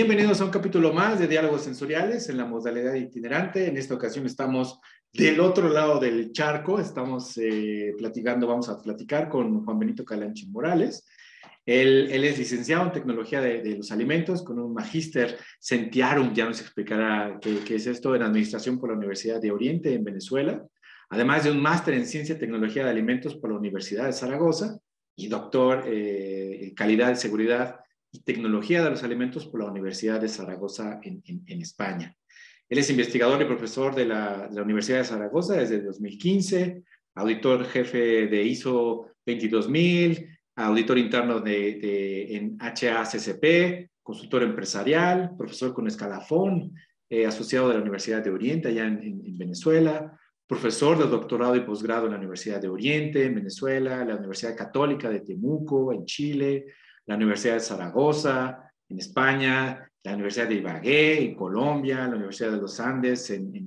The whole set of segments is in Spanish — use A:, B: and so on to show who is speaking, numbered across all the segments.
A: Bienvenidos a un capítulo más de Diálogos Sensoriales en la modalidad itinerante. En esta ocasión estamos del otro lado del charco, estamos eh, platicando, vamos a platicar con Juan Benito Calanchi Morales. Él, es licenciado en tecnología de, los alimentos con un magíster Centiarum, ya nos explicará qué, qué, es esto, en administración por la Universidad de Oriente en Venezuela, además de un máster en ciencia y tecnología de alimentos por la Universidad de Zaragoza y doctor eh, en calidad, seguridad y tecnología de los alimentos por la Universidad de Zaragoza en, España. Él es investigador y profesor de la, Universidad de Zaragoza desde 2015, auditor jefe de ISO 22000, auditor interno de, en HACCP, consultor empresarial, profesor con escalafón, eh, asociado de la Universidad de Oriente allá en, en Venezuela, profesor de doctorado y posgrado en la Universidad de Oriente, en Venezuela, la Universidad Católica de Temuco, en Chile, la Universidad de Zaragoza, en España, la Universidad de Ibagué, en Colombia, la Universidad de los Andes, en,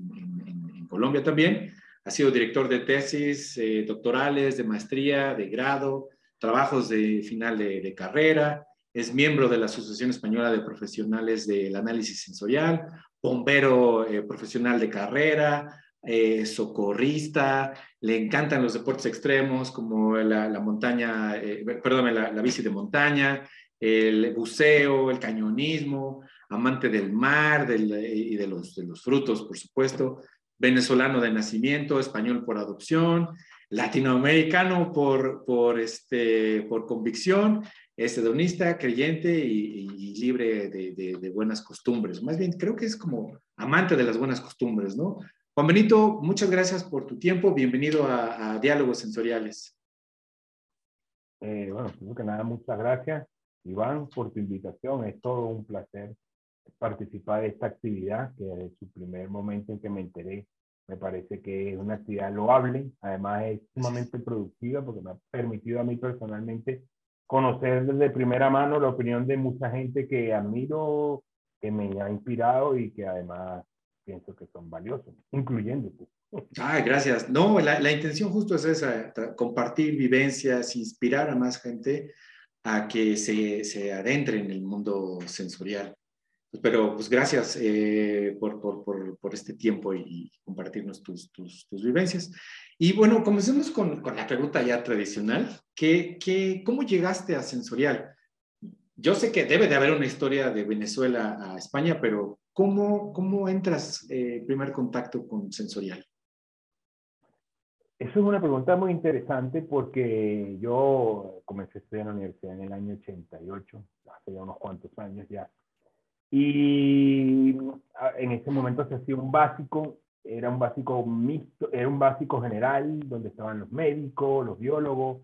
A: Colombia también. Ha sido director de tesis eh, doctorales, de maestría, de grado, trabajos de final de, de carrera. Es miembro de la Asociación Española de Profesionales del Análisis Sensorial, bombero eh, profesional de carrera, eh, socorrista, le encantan los deportes extremos como la, montaña, eh, perdón, la, bici de montaña, el buceo, el cañonismo, amante del mar y de los, de los frutos, por supuesto, venezolano de nacimiento, español por adopción, latinoamericano por, por, este, por convicción, hedonista, creyente y, libre de, buenas costumbres. Más bien, creo que es como amante de las buenas costumbres, ¿no? Juan Benito, muchas gracias por tu tiempo. Bienvenido a, Diálogos Sensoriales.
B: Eh, bueno, primero que nada, muchas gracias, Iván, por tu invitación. Es todo un placer participar de esta actividad, que desde su primer momento en que me enteré, me parece que es una actividad loable. Además, es sumamente productiva porque me ha permitido a mí personalmente conocer desde primera mano la opinión de mucha gente que admiro, que me ha inspirado y que además pienso que son valiosos, incluyéndote.
A: Ay, gracias. No, la, la, intención justo es esa, compartir vivencias, inspirar a más gente a que se, se adentre en el mundo sensorial. Pero pues gracias eh, por, por, por, por, este tiempo y, compartirnos tus, tus, tus, vivencias. Y bueno, comencemos con, con la pregunta ya tradicional. ¿Qué, qué, ¿Cómo llegaste a sensorial? Yo sé que debe de haber una historia de Venezuela a España, pero ¿Cómo, cómo entras eh, primer contacto con sensorial?
B: Eso es una pregunta muy interesante porque yo comencé a estudiar en la universidad en el año 88, hace ya unos cuantos años ya. Y en ese momento se hacía un básico, era un básico mixto, era un básico general donde estaban los médicos, los biólogos,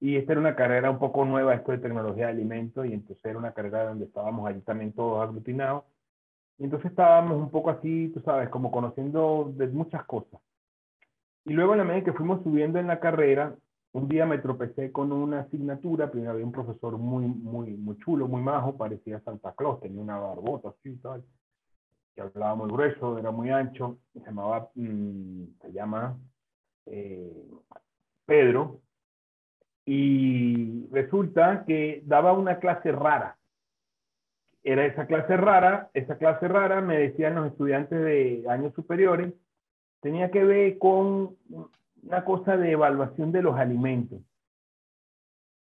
B: y esta era una carrera un poco nueva, esto de tecnología de alimentos, y entonces era una carrera donde estábamos allí también todos aglutinados. Y entonces estábamos un poco así, tú sabes, como conociendo de muchas cosas. Y luego en la medida que fuimos subiendo en la carrera, un día me tropecé con una asignatura, primero había un profesor muy, muy, muy chulo, muy majo, parecía Santa Claus, tenía una barbota así y tal, que hablaba muy grueso, era muy ancho, se llamaba, mm, se llama eh, Pedro, y resulta que daba una clase rara, era esa clase rara, esa clase rara, me decían los estudiantes de años superiores, tenía que ver con una cosa de evaluación de los alimentos.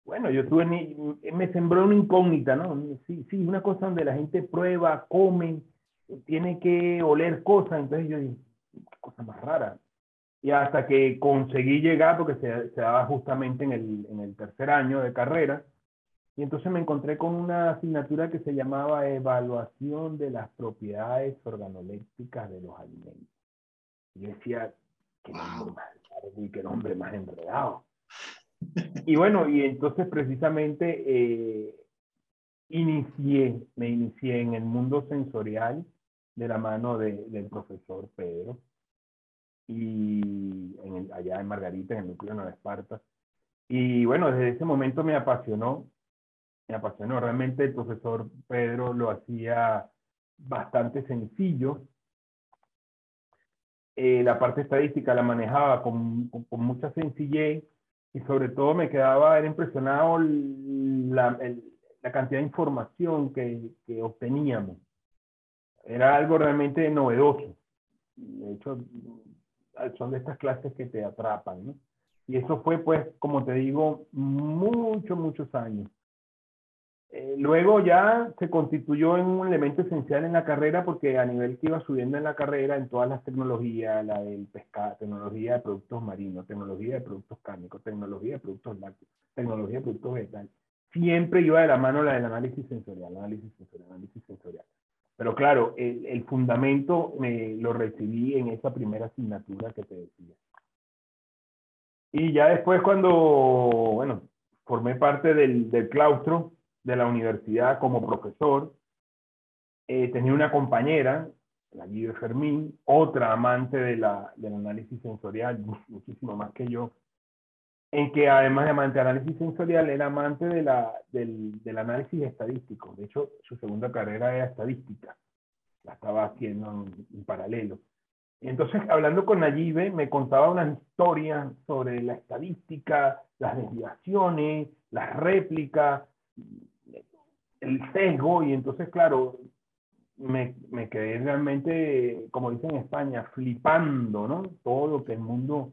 B: Bueno, yo tuve, me sembró una incógnita, ¿no? Sí, sí, una cosa donde la gente prueba, come, tiene que oler cosas, entonces yo dije, qué cosa más rara. Y hasta que conseguí llegar, porque se, se daba justamente en el, en el tercer año de carrera, y entonces me encontré con una asignatura que se llamaba Evaluación de las propiedades organolépticas de los alimentos. Y yo decía, qué nombre más largo y qué nombre más enredado. y bueno, y entonces precisamente eh, inicié, me inicié en el mundo sensorial de la mano de, del profesor Pedro y en allá en Margarita, en el núcleo de Nueva Esparta. Y bueno, desde ese momento me apasionó me apasionó. Realmente el profesor Pedro lo hacía bastante sencillo. Eh, la parte estadística la manejaba con, con, mucha sencillez y sobre todo me quedaba era impresionado la, la cantidad de información que, que obteníamos. Era algo realmente novedoso. De hecho, son de estas clases que te atrapan, ¿no? Y eso fue, pues, como te digo, muchos, muchos años. Eh, luego ya se constituyó en un elemento esencial en la carrera porque a nivel que iba subiendo en la carrera en todas las tecnologías, la del pescado, tecnología de productos marinos, tecnología de productos cárnicos, tecnología de productos lácteos, tecnología de productos vegetales, siempre iba de la mano la del análisis sensorial, análisis sensorial, análisis sensorial. Pero claro, el, el fundamento me lo recibí en esa primera asignatura que te decía. Y ya después cuando, bueno, formé parte del, del claustro de la universidad como profesor, eh, tenía una compañera, la Guido Fermín, otra amante de la, del análisis sensorial, muchísimo más que yo, en que además de amante de análisis sensorial, era amante de la, del, del, análisis estadístico. De hecho, su segunda carrera era estadística. La estaba haciendo en, en paralelo. Entonces, hablando con Nayibe, me contaba una historia sobre la estadística, las desviaciones, las réplicas, el sesgo, y entonces, claro, me, me, quedé realmente, como dicen en España, flipando, ¿no? Todo lo que el mundo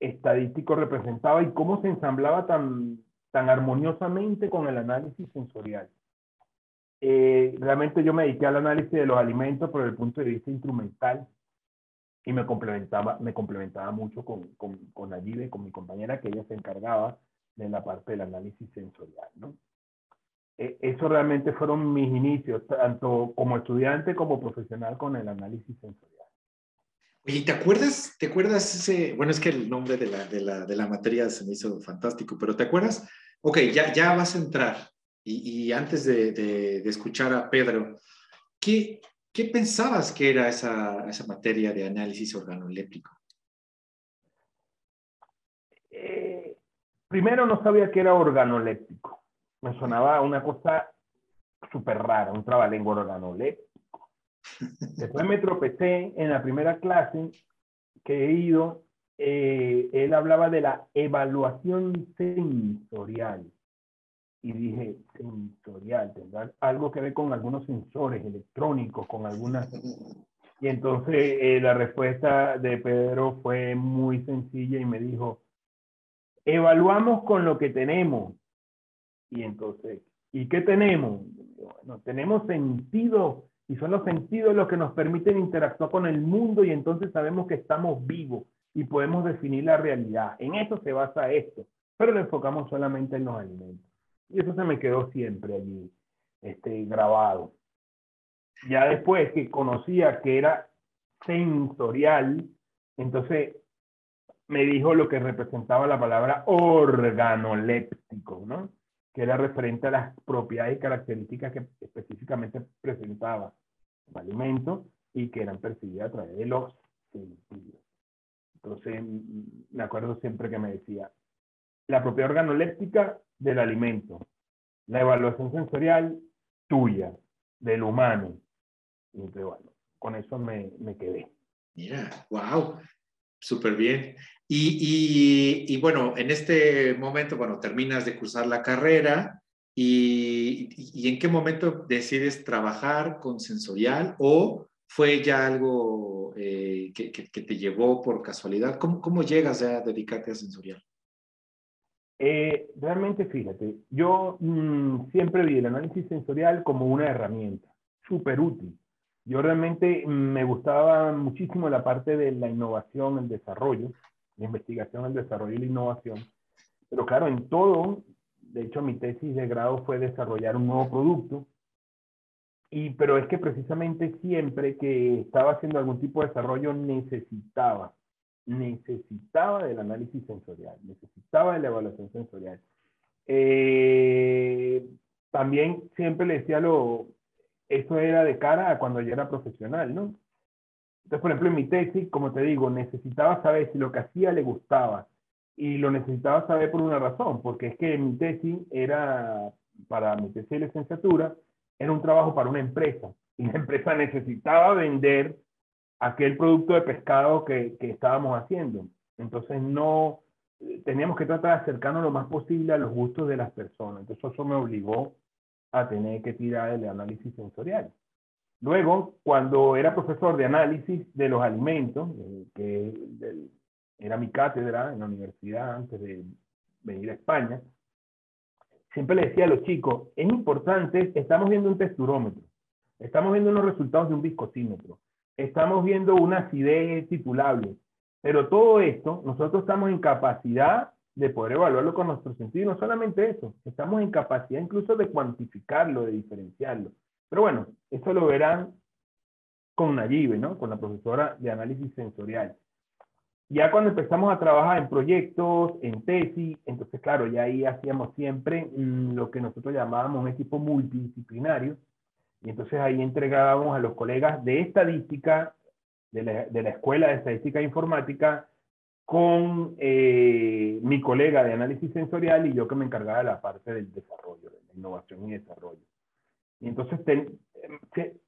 B: estadístico representaba y cómo se ensamblaba tan, tan armoniosamente con el análisis sensorial. Eh, realmente yo me dediqué al análisis de los alimentos por el punto de vista instrumental, y me complementaba, me complementaba mucho con, con, con con mi compañera, que ella se encargaba de la parte del análisis sensorial, ¿no? E, eso realmente fueron mis inicios, tanto como estudiante como profesional con el análisis sensorial.
A: Oye, ¿te acuerdas, te acuerdas ese, bueno, es que el nombre de la, de la, de la materia se me hizo fantástico, pero ¿te acuerdas? Ok, ya, ya vas a entrar y, y antes de, de, de, escuchar a Pedro, ¿qué, ¿Qué pensabas que era esa, esa materia de análisis organoléptico?
B: Eh, primero no sabía que era organoléptico. Me sonaba una cosa súper rara, un trabalengua organoléptico. Después me tropecé en la primera clase que he ido, eh, él hablaba de la evaluación sensorial y dije, sensorial, tendrá algo que ver con algunos sensores electrónicos, con algunas... Y entonces eh, la respuesta de Pedro fue muy sencilla y me dijo, evaluamos con lo que tenemos. Y entonces, ¿y qué tenemos? Bueno, tenemos sentido y son los sentidos los que nos permiten interactuar con el mundo y entonces sabemos que estamos vivos y podemos definir la realidad. En eso se basa esto, pero lo enfocamos solamente en los alimentos. Y eso se me quedó siempre allí este, grabado. Ya después que conocía que era sensorial, entonces me dijo lo que representaba la palabra organoléptico, ¿no? Que era referente a las propiedades y características que específicamente presentaba el alimento y que eran percibidas a través de los sentidos. Entonces, me acuerdo siempre que me decía, la propiedad organoléptica del alimento, la evaluación sensorial tuya, del humano. Y entonces, bueno, con eso me, me quedé.
A: Mira, wow, súper bien. Y, y, bueno, en este momento, bueno, terminas de cursar la carrera y, y, en qué momento decides trabajar con sensorial o fue ya algo eh, que, que, te llevó por casualidad? ¿Cómo, ¿Cómo llegas a dedicarte a sensorial?
B: Eh, realmente, fíjate, yo mmm, siempre vi el análisis sensorial como una herramienta súper útil. Yo realmente me gustaba muchísimo la parte de la innovación, el desarrollo, la investigación, el desarrollo y la innovación. Pero claro, en todo, de hecho mi tesis de grado fue desarrollar un nuevo producto. Y, pero es que precisamente siempre que estaba haciendo algún tipo de desarrollo necesitaba necesitaba del análisis sensorial, necesitaba de la evaluación sensorial. Eh, también siempre le decía lo, eso era de cara a cuando yo era profesional, ¿no? Entonces, por ejemplo, en mi tesis, como te digo, necesitaba saber si lo que hacía le gustaba y lo necesitaba saber por una razón, porque es que mi tesis era, para mi tesis de licenciatura, era un trabajo para una empresa y la empresa necesitaba vender aquel producto de pescado que, que estábamos haciendo. Entonces no, teníamos que tratar de acercarnos lo más posible a los gustos de las personas. Entonces eso me obligó a tener que tirar el análisis sensorial. Luego, cuando era profesor de análisis de los alimentos, eh, que era mi cátedra en la universidad antes de venir a España, siempre le decía a los chicos, es importante, estamos viendo un texturómetro, estamos viendo unos resultados de un viscosímetro, estamos viendo una acidez titulable, pero todo esto, nosotros estamos en capacidad de poder evaluarlo con nuestros sentidos, y no solamente eso, estamos en capacidad incluso de cuantificarlo, de diferenciarlo. Pero bueno, eso lo verán con Nayibe, ¿no? Con la profesora de análisis sensorial. Ya cuando empezamos a trabajar en proyectos, en tesis, entonces claro, ya ahí hacíamos siempre mm, lo que nosotros llamábamos un equipo multidisciplinario, y entonces ahí entregábamos a los colegas de estadística, de la, de la Escuela de Estadística e Informática, con eh, mi colega de análisis sensorial y yo que me encargaba de la parte del desarrollo, de la innovación y desarrollo. Y entonces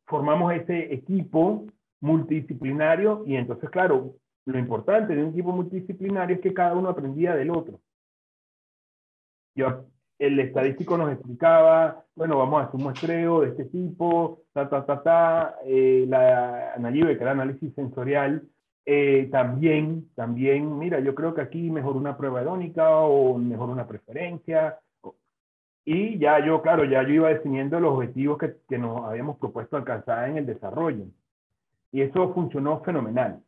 B: formamos ese equipo multidisciplinario y entonces, claro, lo importante de un equipo multidisciplinario es que cada uno aprendía del otro. Yo, el estadístico nos explicaba, bueno, vamos a hacer un muestreo de este tipo, ta, ta, ta, ta, eh, la Nayibe, que era análisis sensorial, eh, también, también, mira, yo creo que aquí mejor una prueba hedónica o mejor una preferencia. Y ya yo, claro, ya yo iba definiendo los objetivos que, que nos habíamos propuesto alcanzar en el desarrollo. Y eso funcionó fenomenal,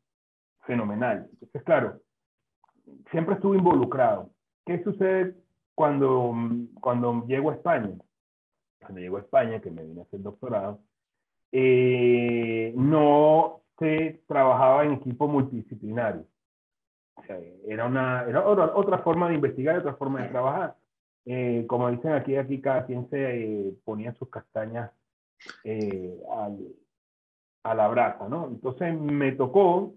B: fenomenal. Entonces, claro, siempre estuve involucrado. ¿Qué sucede cuando, cuando llego a España? Cuando llego a España, que me vine a hacer doctorado, eh, no se trabajaba en equipo multidisciplinario. O sea, era, una, era otra, forma de investigar, otra forma de trabajar. Eh, como dicen aquí, aquí cada quien se eh, ponía sus castañas eh, a la brasa, ¿no? Entonces me tocó,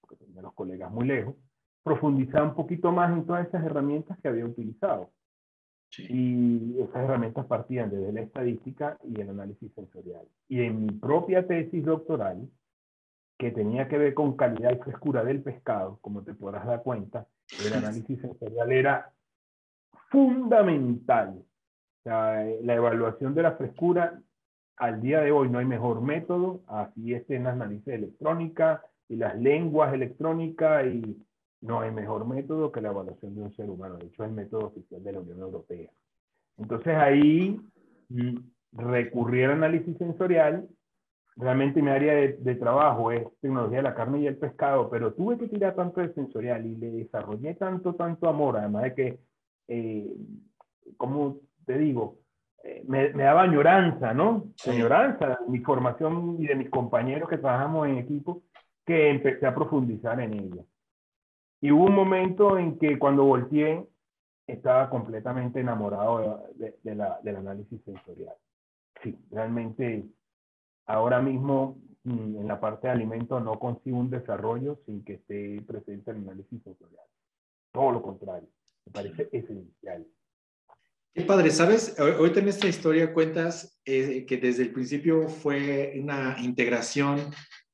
B: porque tenía los colegas muy lejos, profundizar un poquito más en todas esas herramientas que había utilizado. Y esas herramientas partían desde la estadística y el análisis sensorial. Y en mi propia tesis doctoral, que tenía que ver con calidad y frescura del pescado, como te podrás dar cuenta, el análisis sensorial era fundamental. la evaluación de la frescura, al día de hoy no hay mejor método, así es en las análisis electrónicas y las lenguas electrónicas, y no hay mejor método que la evaluación de un ser humano. De hecho, es el método oficial de la Unión Europea. Entonces ahí mm, recurrí al análisis sensorial realmente mi área de, trabajo es tecnología de la carne y el pescado, pero tuve que tirar tanto de sensorial y le desarrollé tanto, tanto amor, además de que, eh, como te digo, eh, me, daba añoranza, ¿no? Añoranza de mi formación y de mis compañeros que trabajamos en equipo, que empecé a profundizar en ella. Y hubo un momento en que cuando volteé, estaba completamente enamorado de, la, del análisis sensorial. Sí, realmente ahora mismo mm, en la parte de alimentos no consigo un desarrollo sin que esté presente el análisis sensorial. Todo lo contrario, me parece esencial.
A: Qué padre, ¿sabes? Ahorita en esta historia cuentas eh, que desde el principio fue una integración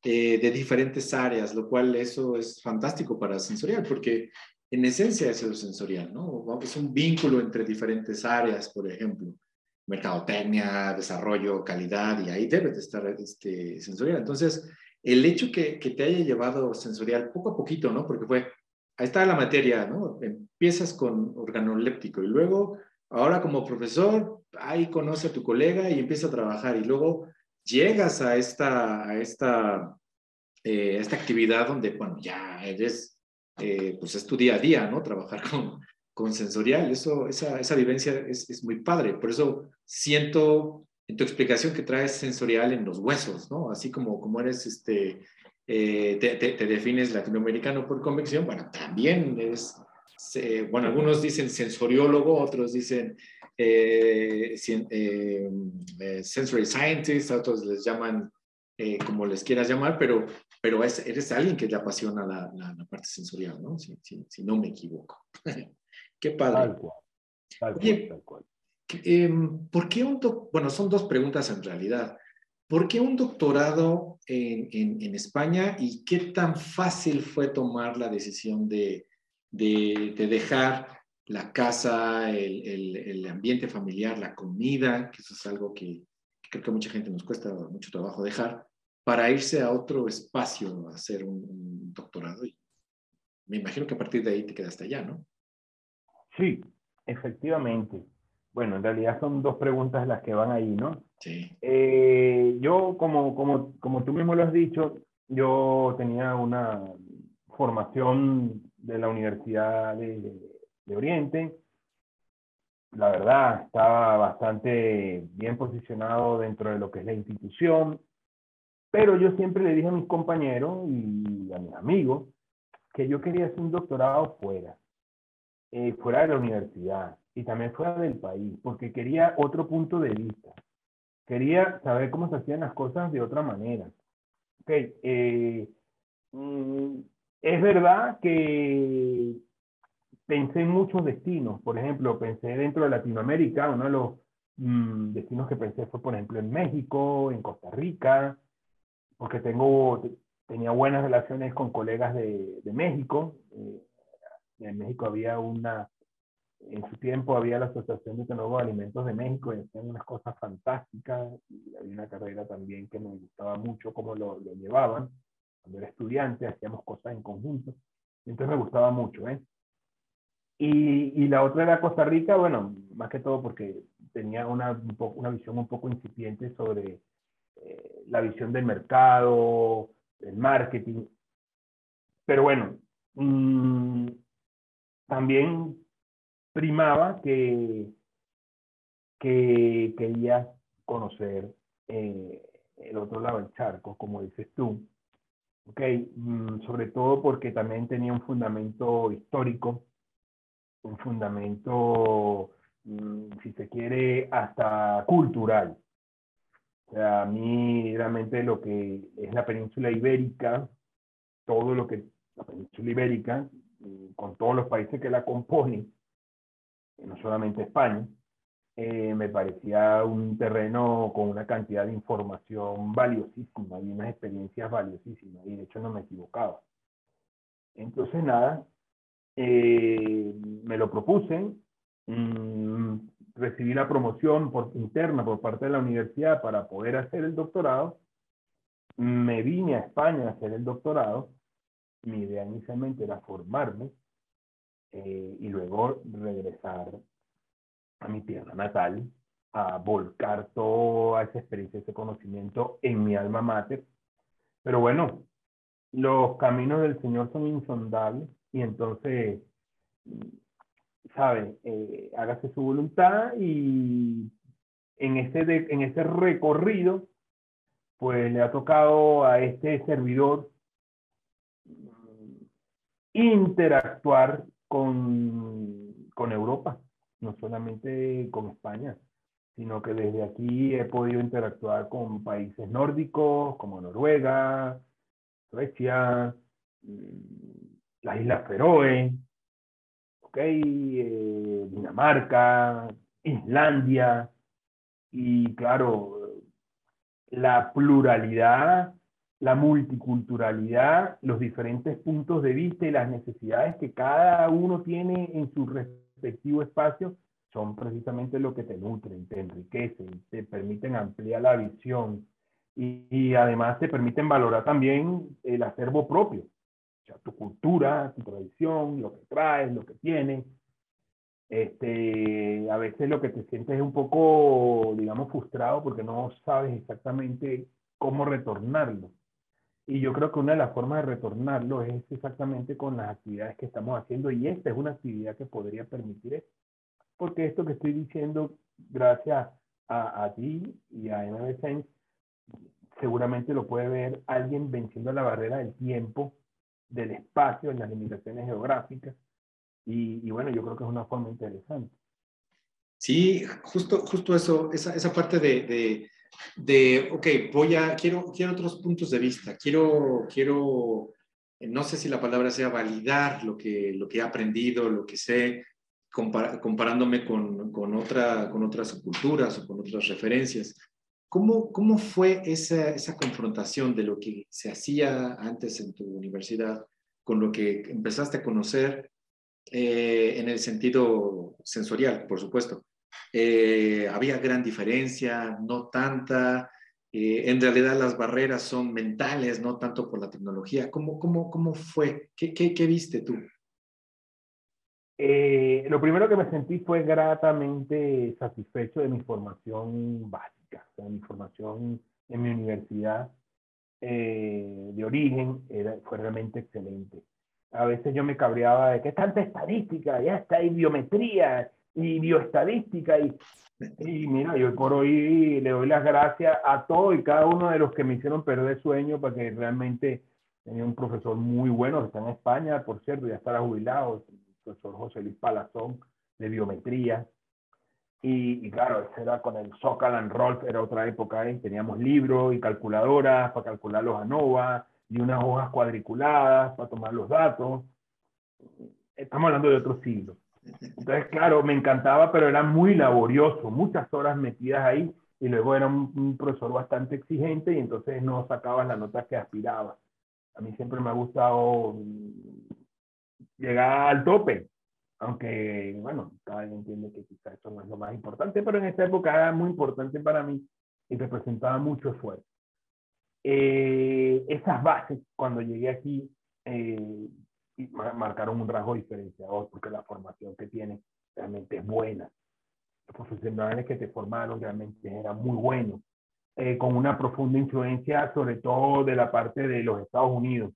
A: eh, de diferentes áreas, lo cual eso es fantástico para sensorial, porque en esencia es el sensorial, ¿no? Es un vínculo entre diferentes áreas, por ejemplo mercadotecnia, desarrollo, calidad, y ahí debe de estar este, sensorial. Entonces, el hecho que, que, te haya llevado sensorial poco a poquito, ¿no? Porque fue, ahí está la materia, ¿no? Empiezas con organoléptico y luego, ahora como profesor, ahí conoce a tu colega y empieza a trabajar y luego llegas a esta, a esta, eh, esta actividad donde, bueno, ya eres, eh, pues es tu día a día, ¿no? Trabajar con, con sensorial. Eso, esa, esa vivencia es, es, muy padre. Por eso siento en tu explicación que traes sensorial en los huesos, ¿no? Así como, como eres, este, eh, te, te, defines latinoamericano por convicción, bueno, también es, bueno, algunos dicen sensoriólogo, otros dicen eh, eh, sensory scientist, otros les llaman como les quieras llamar, pero, pero es, eres alguien que le apasiona la, la, parte sensorial, ¿no? Si no me equivoco. Qué padre. Tal cual, em, ¿por qué un bueno, son dos preguntas en realidad. ¿Por qué un doctorado en, en, España y qué tan fácil fue tomar la decisión de, de, de, dejar la casa, el, el, ambiente familiar, la comida, que eso es algo que, creo que a mucha gente nos cuesta mucho trabajo dejar, para irse a otro espacio a hacer un, doctorado. Y me imagino que a partir de ahí te quedaste allá, ¿no?
B: Sí, efectivamente. Bueno, en realidad son dos preguntas las que van ahí, ¿no?
A: Sí.
B: Eh, yo, como, como, como tú mismo lo has dicho, yo tenía una formación de la Universidad de, de Oriente. La verdad, estaba bastante bien posicionado dentro de lo que es la institución, pero yo siempre le dije a mis compañeros y a mis amigos que yo quería hacer un doctorado fuera, eh, fuera de la universidad y también fuera del país, porque quería otro punto de vista. Quería saber cómo se hacían las cosas de otra manera. Okay, eh, mm, es verdad que pensé en muchos destinos. Por ejemplo, pensé dentro de Latinoamérica, uno de los mm, destinos que pensé fue, por ejemplo, en México, en Costa Rica, porque tengo, tenía buenas relaciones con colegas de, de México. Eh, en México había una, en su tiempo había la Asociación de Nuevos Alimentos de México y hacían unas cosas fantásticas. Y había una carrera también que me gustaba mucho cómo lo, lo llevaban. Cuando era estudiante hacíamos cosas en conjunto. Entonces me gustaba mucho, ¿eh? Y, y, la otra era Costa Rica, bueno, más que todo porque tenía una, una visión un poco incipiente sobre eh, la visión del mercado, el marketing. Pero bueno, mmm, también primaba que, que quería conocer eh, el otro lado del charco, como dices tú. Mm, sobre todo porque también tenía un fundamento histórico un fundamento, mm, si se quiere, hasta cultural. A mí realmente lo que es la península ibérica, todo lo que la península ibérica, mm, con todos los países que la componen, no solamente España, eh, me parecía un terreno con una cantidad de información valiosísima y unas experiencias valiosísimas, y de hecho no me equivocaba. Entonces, nada, eh, me lo propuse, mm, recibí la promoción por, interna por parte de la universidad para poder hacer el doctorado, me vine a España a hacer el doctorado, mi idea inicialmente era formarme eh, y luego regresar a mi tierra natal, a volcar toda esa experiencia, ese conocimiento en mi alma mater. Pero bueno, los caminos del Señor son insondables y entonces, ¿sabe? Eh, hágase su voluntad y en ese, en ese recorrido, pues le ha tocado a este servidor interactuar con, con Europa, no solamente con España, sino que desde aquí he podido interactuar con países nórdicos como Noruega, Suecia, mm, las Islas Feroe, okay, eh, Dinamarca, Islandia, y claro, la pluralidad, la multiculturalidad, los diferentes puntos de vista y las necesidades que cada uno tiene en su respectivo espacio son precisamente lo que te nutren, te enriquecen, te permiten ampliar la visión y, además te permiten valorar también el acervo propio tu cultura, tu tradición, lo que traes, lo que tienes. Este, a veces lo que te sientes es un poco, digamos, frustrado porque no sabes exactamente cómo retornarlo. Y yo creo que una de las formas de retornarlo es exactamente con las actividades que estamos haciendo y esta es una actividad que podría permitir eso. Porque esto que estoy diciendo, gracias a, a ti y a MB seguramente lo puede ver alguien venciendo la barrera del tiempo del espacio, en las limitaciones geográficas. Y, bueno, yo creo que es una forma interesante.
A: Sí, justo, justo eso, esa, esa parte de, de, de, ok, voy a, quiero, quiero otros puntos de vista, quiero, quiero, no sé si la palabra sea validar lo que, lo que he aprendido, lo que sé, comparándome con, con, otra, con otras culturas o con otras referencias. ¿Cómo, cómo fue esa, esa, confrontación de lo que se hacía antes en tu universidad con lo que empezaste a conocer eh, en el sentido sensorial, por supuesto. Eh, había gran diferencia, no tanta. Eh, en realidad las barreras son mentales, no tanto por la tecnología. ¿Cómo, cómo, cómo fue? ¿Qué, qué, qué viste tú?
B: lo primero que me sentí fue gratamente satisfecho de mi formación básica, de mi formación en mi universidad de origen era, fue realmente excelente a veces yo me cabreaba de que tanta estadística, ya está, hay biometría y bioestadística. Y, y mira, yo por hoy le doy las gracias a todos y cada uno de los que me hicieron perder sueño, porque realmente tenía un profesor muy bueno, que está en España, por cierto, ya estará jubilado, el profesor José Luis Palazón, de biometría. Y, y, claro, era con el Socalan Rolf, era otra época, ¿eh? teníamos libros y calculadoras para calcular los ANOVA, y unas hojas cuadriculadas para tomar los datos. Estamos hablando de otro siglo. Entonces, claro, me encantaba, pero era muy laborioso, muchas horas metidas ahí, y luego era un, profesor bastante exigente y entonces no sacaba la nota que aspiraba. A mí siempre me ha gustado llegar al tope, aunque, bueno, cada vez entiende que quizás eso no es lo más importante, pero en esta época era muy importante para mí y representaba mucho esfuerzo. Eh, esas bases, cuando llegué aquí, eh, marcaron un rasgo diferenciador, porque la formación que tiene realmente es buena. Los profesionales que te formaron realmente eran muy buenos, eh, con una profunda influencia, sobre todo de la parte de los Estados Unidos,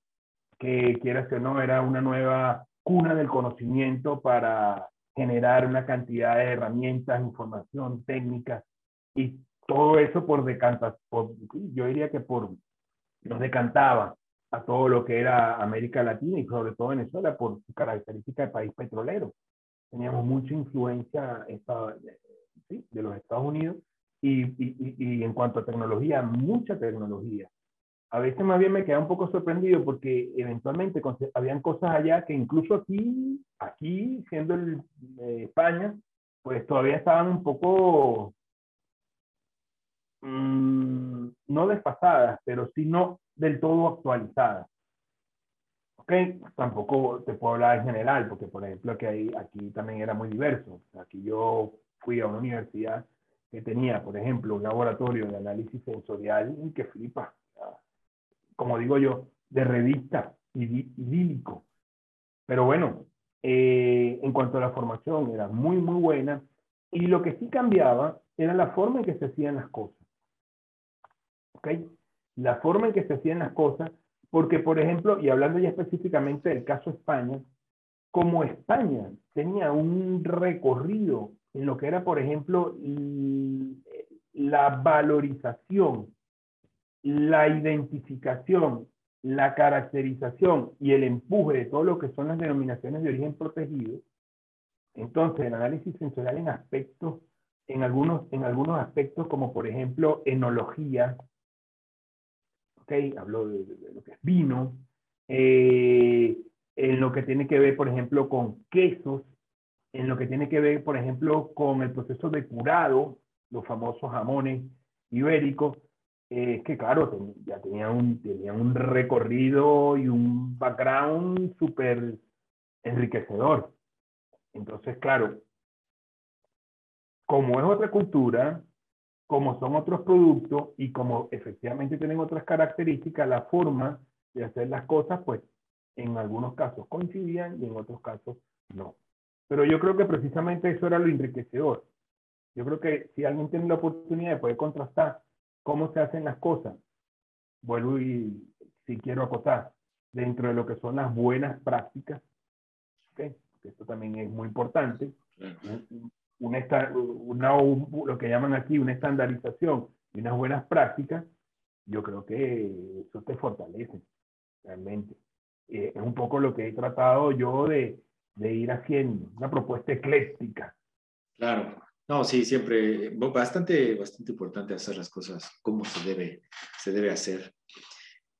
B: que quieras o no, era una nueva cuna del conocimiento para generar una cantidad de herramientas, información, técnicas y todo eso por decantas, yo diría que por, nos decantaba a todo lo que era América Latina y sobre todo Venezuela por su característica de país petrolero. Teníamos mucha influencia de los Estados Unidos y, y, y, en cuanto a tecnología, mucha tecnología. A veces más bien me quedaba un poco sorprendido porque eventualmente habían cosas allá que incluso aquí, aquí siendo eh, España, pues todavía estaban un poco Mm, no desfasadas, pero sí no del todo actualizadas. ¿Ok? Tampoco te puedo hablar en general, porque por ejemplo que hay, aquí también era muy diverso. Aquí yo fui a una universidad que tenía, por ejemplo, un laboratorio de análisis sensorial que flipa. Como digo yo, de revista idílico. Pero bueno, eh, en cuanto a la formación, era muy, muy buena. Y lo que sí cambiaba era la forma en que se hacían las cosas. La forma en que se hacían las cosas, porque por ejemplo, y hablando ya específicamente del caso España, como España tenía un recorrido en lo que era, por ejemplo, la valorización, la identificación, la caracterización y el empuje de todo lo que son las denominaciones de origen protegido, entonces el análisis sensorial en aspectos, en algunos, en algunos aspectos como por ejemplo enología, Hablo de, lo que es vino, eh, en lo que tiene que ver, por ejemplo, con quesos, en lo que tiene que ver, por ejemplo, con el proceso de curado, los famosos jamones ibéricos, eh, que claro, ya tenían un, tenía un recorrido y un background súper enriquecedor. Entonces, claro, como es otra cultura, como son otros productos y como efectivamente tienen otras características, la forma de hacer las cosas, pues en algunos casos coincidían y en otros casos no. Pero yo creo que precisamente eso era lo enriquecedor. Yo creo que si alguien tiene la oportunidad de poder contrastar cómo se hacen las cosas, vuelvo y si quiero acotar, dentro de lo que son las buenas prácticas, ¿okay? esto también es muy importante, una, lo que llaman aquí una estandarización y unas buenas prácticas, yo creo que eso te fortalece realmente. Eh, es un poco lo que he tratado yo de, de ir haciendo, una propuesta ecléctica.
A: Claro, no, sí, siempre bastante, bastante importante hacer las cosas como se debe, se debe hacer.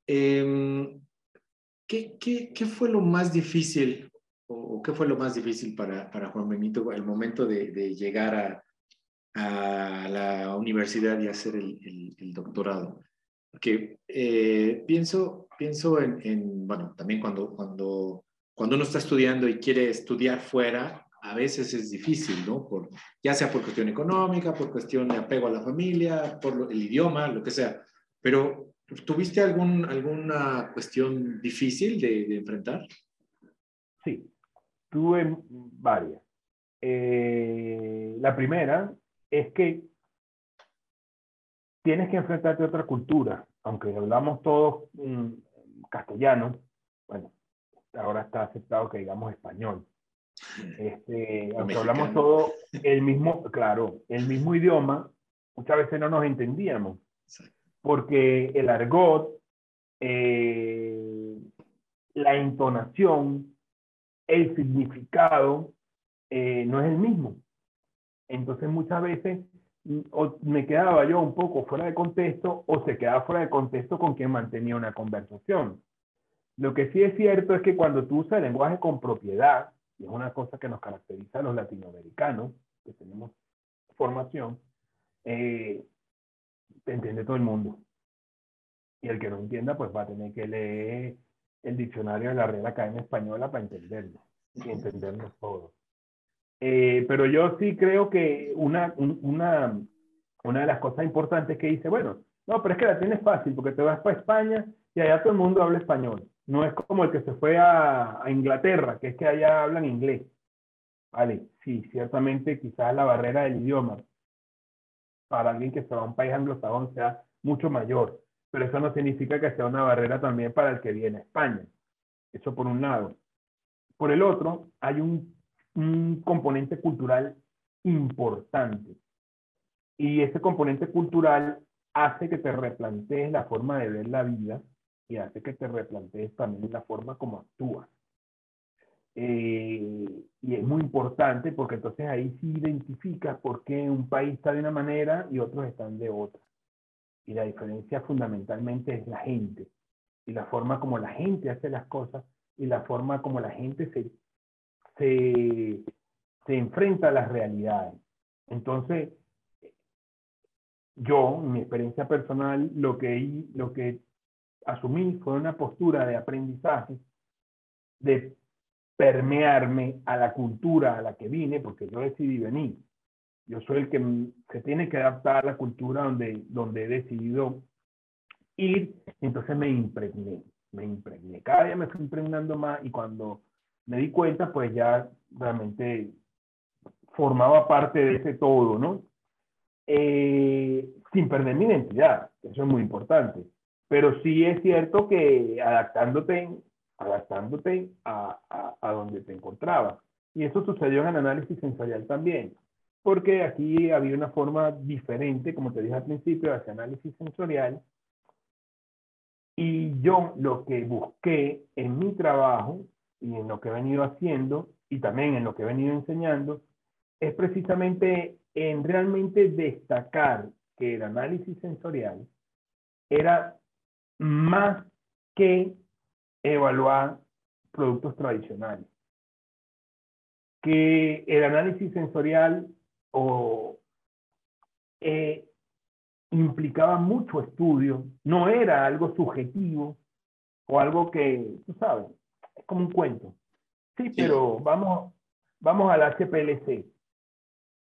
A: Em, ¿qué, qué, ¿Qué fue lo más difícil o, qué fue lo más difícil para, para Juan Benito el momento de, de llegar a, a, la universidad y hacer el, el, doctorado? Porque eh, pienso, pienso en, en, bueno, también cuando, cuando cuando uno está estudiando y quiere estudiar fuera, a veces es difícil, ¿no? Por, ya sea por cuestión económica, por cuestión de apego a la familia, por el idioma, lo que sea. Pero, ¿tuviste algún, alguna cuestión difícil de, de enfrentar?
B: Sí, tuve varias. Eh, la primera es que tienes que enfrentarte a otra cultura, aunque hablamos todos mm, castellano, bueno, ahora está aceptado que digamos español. Este, aunque hablamos todo el mismo, claro, el mismo idioma, muchas veces no nos entendíamos, porque el argot, eh, la entonación, el significado eh, no es el mismo. Entonces muchas veces mm, me quedaba yo un poco fuera de contexto o se quedaba fuera de contexto con quien mantenía una conversación. Lo que sí es cierto es que cuando tú usas el lenguaje con propiedad, y es una cosa que nos caracteriza a los latinoamericanos, que tenemos formación, eh, te entiende todo el mundo. Y el que no entienda, pues va a tener que leer el diccionario de la Real Academia Española para entenderlo y entendernos todos. Eh, pero yo sí creo que una, una, una de las cosas importantes que dice, bueno, no, pero es que la tienes fácil porque te vas para España y allá todo el mundo habla español. No es como el que se fue a, a Inglaterra, que es que allá hablan inglés. Vale, sí, ciertamente quizás la barrera del idioma para alguien que se va a un país anglosajón sea mucho mayor, pero eso no significa que sea una barrera también para el que viene a España. Eso por un lado. Por el otro, hay un, componente cultural importante. Y ese componente cultural hace que te replantees la forma de ver la vida y hace que te replantees también la forma como actúas. Eh, y es muy importante porque entonces ahí sí identificas por qué un país está de una manera y otros están de otra. Y la diferencia fundamentalmente es la gente y la forma como la gente hace las cosas y la forma como la gente se, se, se enfrenta a las realidades. Entonces, yo, en mi experiencia personal, lo que, lo que asumí fue una postura de aprendizaje, de permearme a la cultura a la que vine, porque yo decidí venir. Yo soy el que se tiene que adaptar a la cultura donde, donde he decidido ir, entonces me impregné me impregné. Cada día me fui impregnando más y cuando me di cuenta, pues ya realmente formaba parte de ese todo, ¿no? Eh, sin perder mi identidad, eso es muy importante. Pero sí es cierto que adaptándote, adaptándote a, a, a donde te encontrabas. Y eso sucedió en el análisis sensorial también, porque aquí había una forma diferente, como te dije al principio, hacia análisis sensorial, y yo lo que busqué en mi trabajo y en lo que he venido haciendo y también en lo que he venido enseñando es precisamente en realmente destacar que el análisis sensorial era más que evaluar productos tradicionales. Que el análisis sensorial o, eh, implicaba mucho estudio, no era algo subjetivo o algo que, tú sabes, es como un cuento. Sí, pero vamos, vamos al HPLC.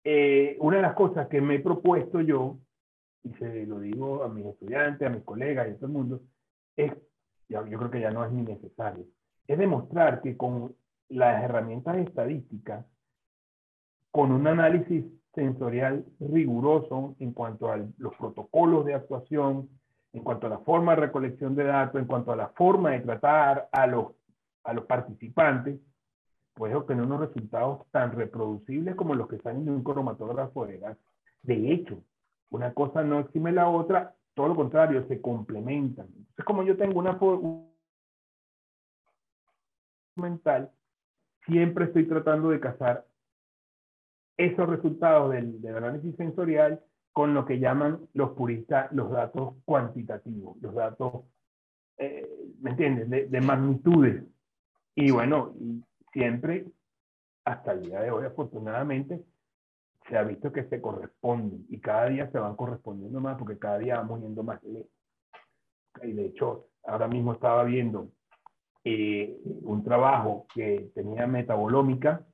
B: Eh, una de las cosas que me he propuesto yo, y se lo digo a mis estudiantes, a mis colegas y a todo el mundo, es, yo creo que ya no es ni necesario, es demostrar que con las herramientas estadísticas, con un análisis sensorial riguroso en cuanto a los protocolos de actuación, en cuanto a la forma de recolección de datos, en cuanto a la forma de tratar a los, a los participantes, puedes obtener unos resultados tan reproducibles como los que salen de un cromatógrafo de gas. De hecho, una cosa no exime la otra, todo lo contrario, se complementan. Entonces, como yo tengo una mental, siempre estoy tratando de cazar esos resultados del, análisis sensorial con lo que llaman los puristas los datos cuantitativos, los datos, eh, ¿me entiendes?, de, magnitudes. Y bueno, siempre, hasta el día de hoy, afortunadamente, se ha visto que se corresponden y cada día se van correspondiendo más porque cada día vamos yendo más lejos. Y de hecho, ahora mismo estaba viendo eh, un trabajo que tenía metabolómica,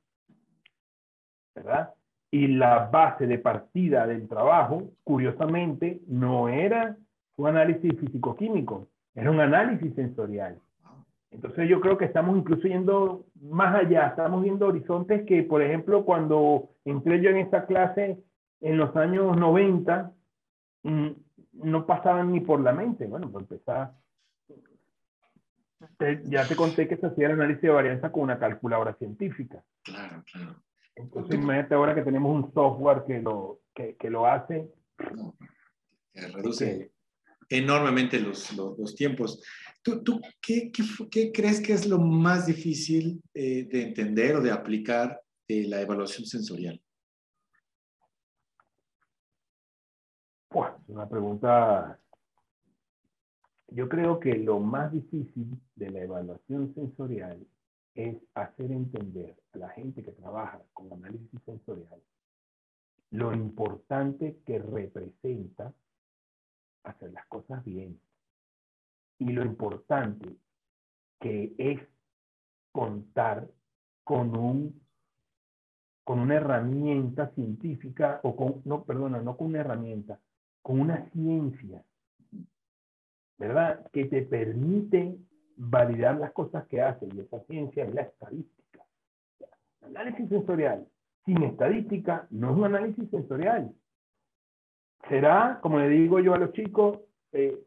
B: ¿verdad? Y la base de partida del trabajo, curiosamente, no era un análisis físico-químico, era un análisis sensorial. Entonces yo creo que estamos incluso yendo más allá, estamos viendo horizontes que, por ejemplo, cuando entré yo en esta clase en los años 90, mm, no pasaban ni por la mente. Bueno, pues empezar, ya te conté que se hacía el análisis de varianza con una calculadora científica.
A: Claro, claro.
B: Entonces imagínate ahora que tenemos un software que lo, que, que lo hace.
A: reduce enormemente los, los tiempos. ¿Tú, tú qué, qué, qué, crees que es lo más difícil eh, de entender o de aplicar de la evaluación sensorial?
B: Pues, una pregunta. Yo creo que lo más difícil de la evaluación sensorial es hacer entender a la gente que trabaja con análisis sensorial lo importante que representa hacer las cosas bien y lo importante que es contar con un con una herramienta científica o con no perdona no con una herramienta con una ciencia verdad que te permite validar las cosas que hace y esa ciencia es la estadística. Análisis sensorial. Sin estadística no es un análisis sensorial. Será como le digo yo a los chicos eh,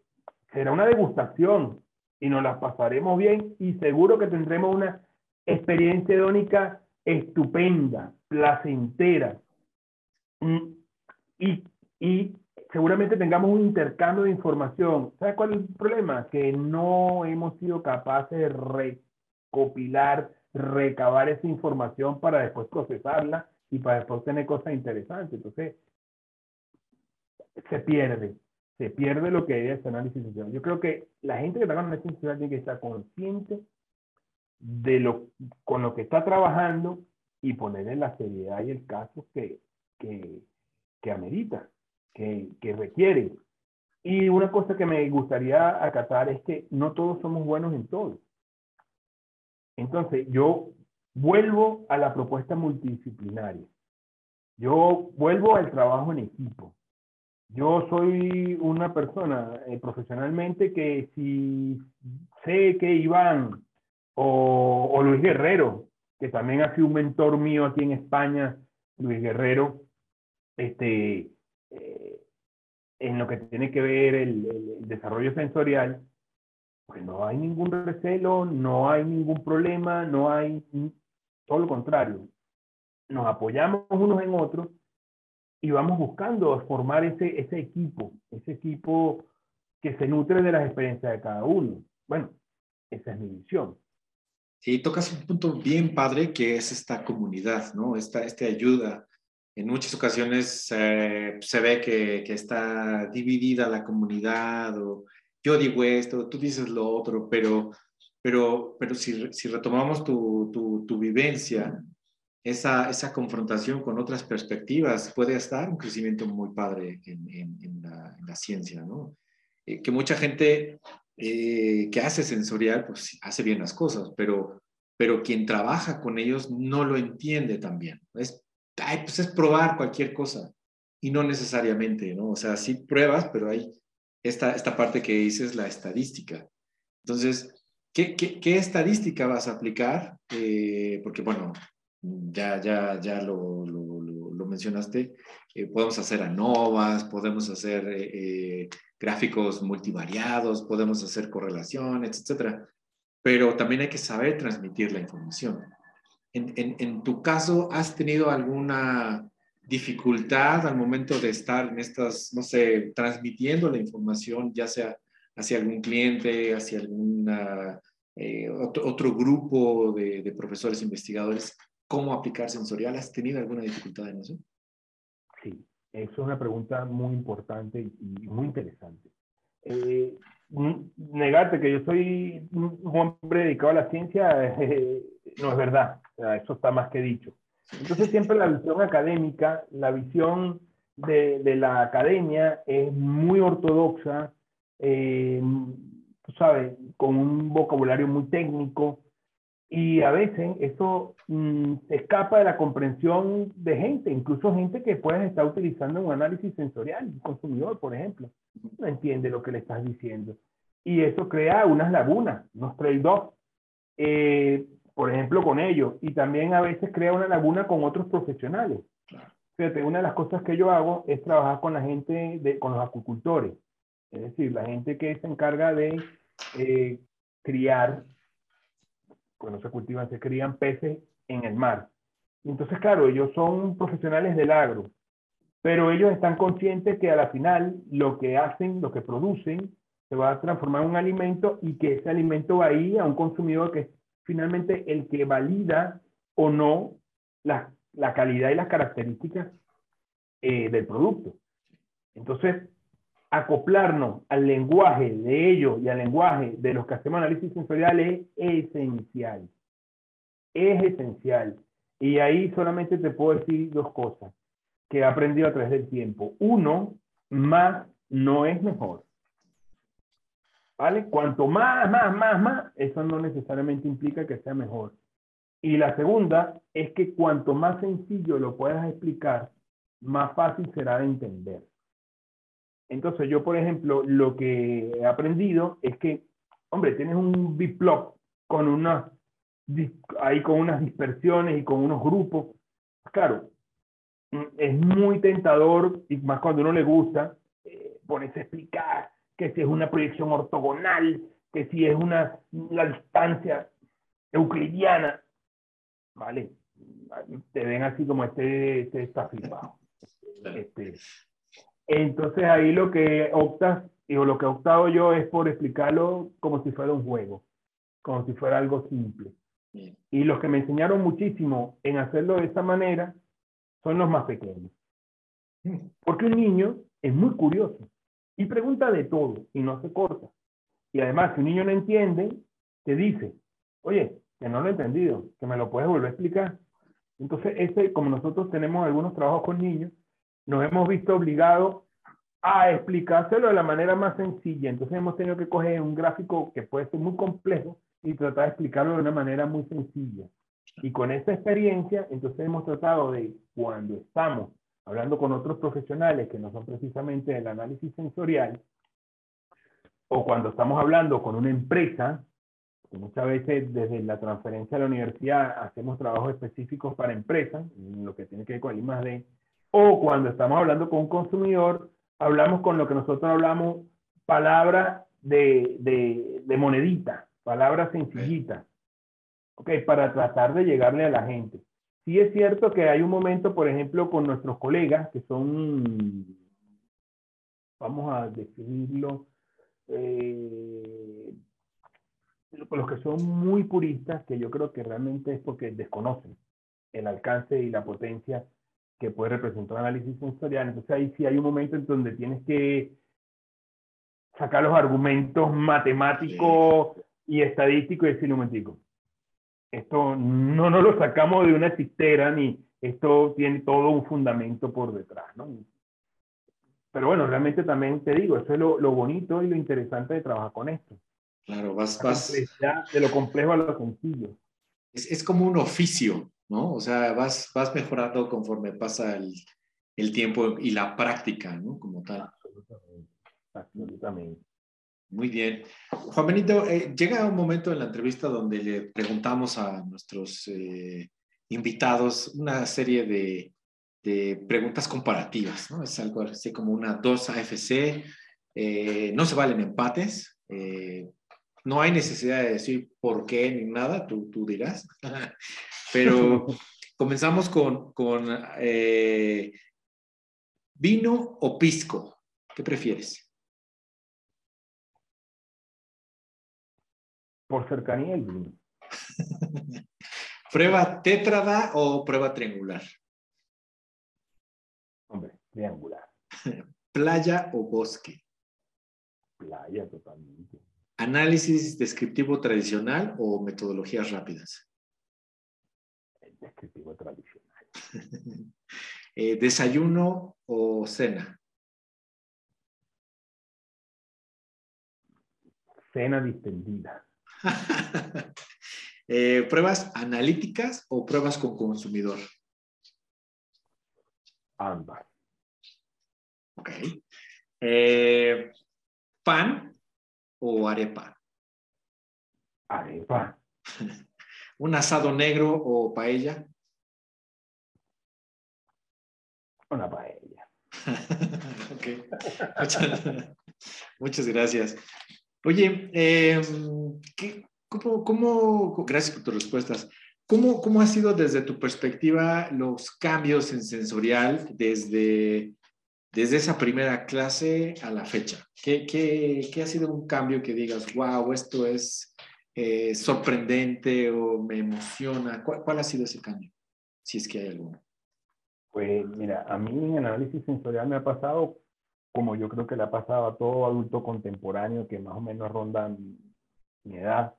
B: será una degustación y nos la pasaremos bien y seguro que tendremos una experiencia hedónica estupenda, placentera. Mm, y, seguramente tengamos un intercambio de información. ¿Sabes cuál es el problema? Que no hemos sido capaces de recopilar, recabar esa información para después procesarla y para después tener cosas interesantes. Entonces, se pierde se pierde lo que es análisis sensorial. Yo creo que la gente que trabaja en análisis sensorial tiene que estar consciente de lo con lo que está trabajando y ponerle la seriedad y el caso que, que, que amerita, que, que. Y una cosa que me gustaría acatar es que no todos somos buenos en todo. Entonces, yo vuelvo a la propuesta multidisciplinaria. Yo vuelvo al trabajo en equipo. Yo soy una persona eh, profesionalmente que si sé que Iván o, Luis Guerrero, que también ha sido un mentor mío aquí en España, Luis Guerrero, este, en lo que tiene que ver el, desarrollo sensorial, pues no hay ningún recelo, no hay ningún problema, no hay, todo lo contrario, nos apoyamos unos en otros y vamos buscando formar ese, ese equipo, ese equipo que se nutre de las experiencias de cada uno. Bueno, esa es mi visión.
A: Sí, tocas un punto bien padre que es esta comunidad, ¿no? Esta, esta ayuda. En muchas ocasiones eh, se ve que, que, está dividida la comunidad o yo digo esto, tú dices lo otro, pero, pero, pero si, si retomamos tu, tu, tu vivencia, esa, esa confrontación con otras perspectivas puede estar un crecimiento muy padre en, en, la, la, ciencia, ¿no? Eh, que mucha gente eh, que hace sensorial, pues hace bien las cosas, pero, pero quien trabaja con ellos no lo entiende también. Es, ay, pues es probar cualquier cosa y no necesariamente, ¿no? O sea, sí pruebas, pero hay esta, esta parte que dices, la estadística. Entonces, ¿qué, qué, qué estadística vas a aplicar? Eh, porque, bueno, ya, ya, ya lo, lo, lo mencionaste, eh, podemos hacer ANOVAs, podemos hacer eh, eh, gráficos multivariados, podemos hacer correlaciones, etcétera. Pero también hay que saber transmitir la información. En, en, tu caso, ¿has tenido alguna dificultad al momento de estar en estas, no sé, transmitiendo la información, ya sea hacia algún cliente, hacia algún otro, otro, grupo de, profesores investigadores? cómo aplicar sensorial. ¿Has tenido alguna dificultad en eso?
B: Sí, es una pregunta muy importante y muy interesante. Eh, negarte que yo soy un hombre dedicado a la ciencia eh, no es verdad, eso está más que dicho. Entonces siempre la visión académica, la visión de, la academia es muy ortodoxa. Eh, sabes, con un vocabulario muy técnico. Y a veces eso mm, se escapa de la comprensión de gente, incluso gente que puede estar utilizando un análisis sensorial, un consumidor, por ejemplo, no entiende lo que le estás diciendo. Y eso crea unas lagunas, unos trade-offs, eh, por ejemplo, con ellos. Y también a veces crea una laguna con otros profesionales. Fíjate, una de las cosas que yo hago es trabajar con la gente, de, con los acuicultores. Es decir, la gente que se encarga de eh, criar, cuando se cultivan, se crían peces en el mar. Entonces, claro, ellos son profesionales del agro, pero ellos están conscientes que a la final lo que hacen, lo que producen, se va a transformar en un alimento y que ese alimento va a ir a un consumidor que es finalmente el que valida o no la, la calidad y las características eh, del producto. Entonces, acoplarnos al lenguaje de ellos y al lenguaje de los que hacemos análisis sensorial es esencial. Es esencial. Y ahí solamente te puedo decir dos cosas que he aprendido a través del tiempo. Uno, más no es mejor. ¿Vale? Cuanto más, más, más, más, eso no necesariamente implica que sea mejor. Y la segunda es que cuanto más sencillo lo puedas explicar, más fácil será de entender. Entonces yo, por ejemplo, lo que he aprendido es que, hombre, tienes un biplop con unas, ahí con unas dispersiones y con unos grupos. Claro, mm, es muy tentador, y más cuando uno le gusta, eh, ponerse a explicar que si es una proyección ortogonal, que si es una, la distancia euclidiana, ¿vale? Te ven así como este, este está flipado. Este, entonces ahí lo que optas, o lo que he optado yo es por explicarlo como si fuera un juego, como si fuera algo simple. Y los que me enseñaron muchísimo en hacerlo de esta manera son los más pequeños. Porque un niño es muy curioso y pregunta de todo y no se corta. Y además, si un niño no entiende, te dice, oye, que no lo he entendido, que me lo puedes volver a explicar. Entonces, este, como nosotros tenemos algunos trabajos con niños, nos hemos visto obligados a explicárselo de la manera más sencilla. Entonces hemos tenido que coger un gráfico que puede ser muy complejo y tratar de explicarlo de una manera muy sencilla. Y con esa experiencia, entonces hemos tratado de, cuando estamos hablando con otros profesionales que no son precisamente del análisis sensorial, o cuando estamos hablando con una empresa, que muchas veces desde la transferencia a la universidad hacemos trabajos específicos para empresas, lo que tiene que ver con el I+D, o cuando estamos hablando con un consumidor, hablamos con lo que nosotros hablamos palabras de, de, monedita, palabras sencillitas, ¿ok? Para tratar de llegarle a la gente. Sí es cierto que hay un momento, por ejemplo, con nuestros colegas que son, vamos a definirlo, eh, los que son muy puristas, que yo creo que realmente es porque desconocen el alcance y la potencia que puede representar un análisis sensorial. Entonces ahí sí hay un momento en donde tienes que sacar los argumentos matemáticos y estadísticos y decirle un momentico. Esto no nos lo sacamos de una cistera ni esto tiene todo un fundamento por detrás, ¿no? Pero bueno, realmente también te digo, eso es lo, lo bonito y lo interesante de trabajar con esto.
A: Claro, vas, vas.
B: De lo complejo a lo sencillo.
A: Es, es como un oficio, ¿no? O sea, vas, vas mejorando conforme pasa el, el tiempo y la práctica, ¿no? Como tal.
B: Absolutamente.
A: Muy bien. Juan Benito, eh, llega un momento en la entrevista donde le preguntamos a nuestros eh, invitados una serie de, de, preguntas comparativas, ¿no? Es algo así como una 2 AFC, eh, no se valen empates, no hay necesidad de decir por qué ni nada, tú, tú dirás. Pero comenzamos con, con eh, vino o pisco. ¿Qué prefieres?
B: Por cercanía el vino.
A: ¿Prueba tétrada o prueba triangular?
B: Hombre, triangular.
A: ¿Playa o bosque?
B: Playa totalmente.
A: ¿Análisis descriptivo tradicional o metodologías rápidas?
B: descriptivo tradicional.
A: eh, ¿Desayuno o cena?
B: Cena distendida.
A: Eh, ¿Pruebas analíticas o pruebas con consumidor?
B: Ambas.
A: Ok. Eh, ¿Pan o arepa?
B: Arepa.
A: ¿Un asado negro o paella?
B: Una paella.
A: ok. Muchas, gracias. Oye, eh, ¿qué, cómo, gracias por tus respuestas. ¿Cómo, ¿Cómo ha sido desde tu perspectiva los cambios en sensorial desde, desde esa primera clase a la fecha? ¿Qué, ha sido un cambio que digas, wow, esto es eh, sorprendente o me emociona? ¿Cuál, ¿Cuál, ha sido ese cambio? Si es que hay alguno.
B: Pues mira, a mí en análisis sensorial me ha pasado como yo creo que le ha pasado a todo adulto contemporáneo que más o menos ronda mi edad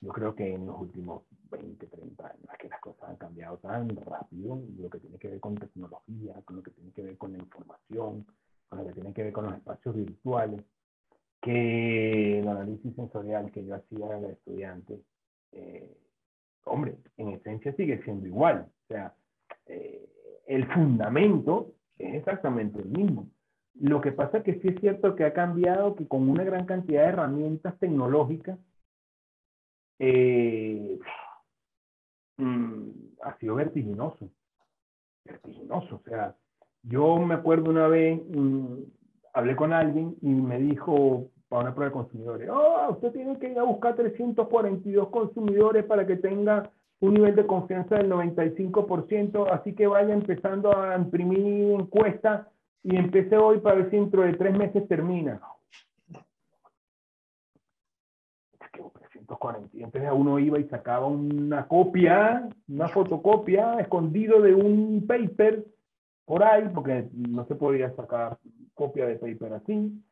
B: yo creo que en los últimos 20, 30 años que las cosas han cambiado tan rápido, lo que tiene que ver con tecnología, con lo que tiene que ver con la información, con lo que tiene que ver con los espacios virtuales, que el análisis sensorial que yo hacía de estudiante, eh, hombre, en esencia sigue siendo igual. O sea, eh, el fundamento es exactamente el mismo. Lo que pasa es que sí es cierto que ha cambiado, que con una gran cantidad de herramientas tecnológicas, eh, mm, ha sido vertiginoso. Vertiginoso. O sea, yo me acuerdo una vez, mm, hablé con alguien y me dijo para una prueba de consumidores, oh, usted tiene que ir a buscar 342 consumidores para que tenga un nivel de confianza del 95%, así que vaya empezando a imprimir encuestas y empecé hoy para ver si dentro de tres meses termina. Y entonces uno iba y sacaba una copia, una fotocopia, escondido de un paper por ahí, porque no se podía sacar copia de paper así,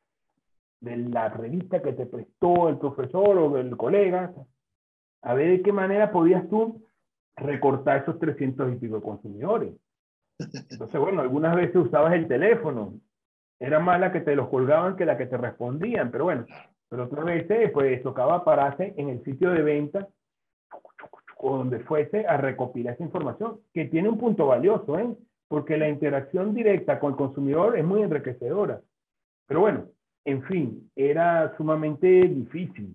B: de la revista que te prestó el profesor o el colega, a ver de qué manera podías tú recortar esos 300 y pico consumidores. Entonces, bueno, algunas veces usabas el teléfono. Era más la que te los colgaban que la que te respondían, pero bueno, pero otra vez, pues tocaba pararse en el sitio de venta o donde fuese a recopilar esa información, que tiene un punto valioso, ¿eh? porque la interacción directa con el consumidor es muy enriquecedora. Pero bueno, en fin, era sumamente difícil.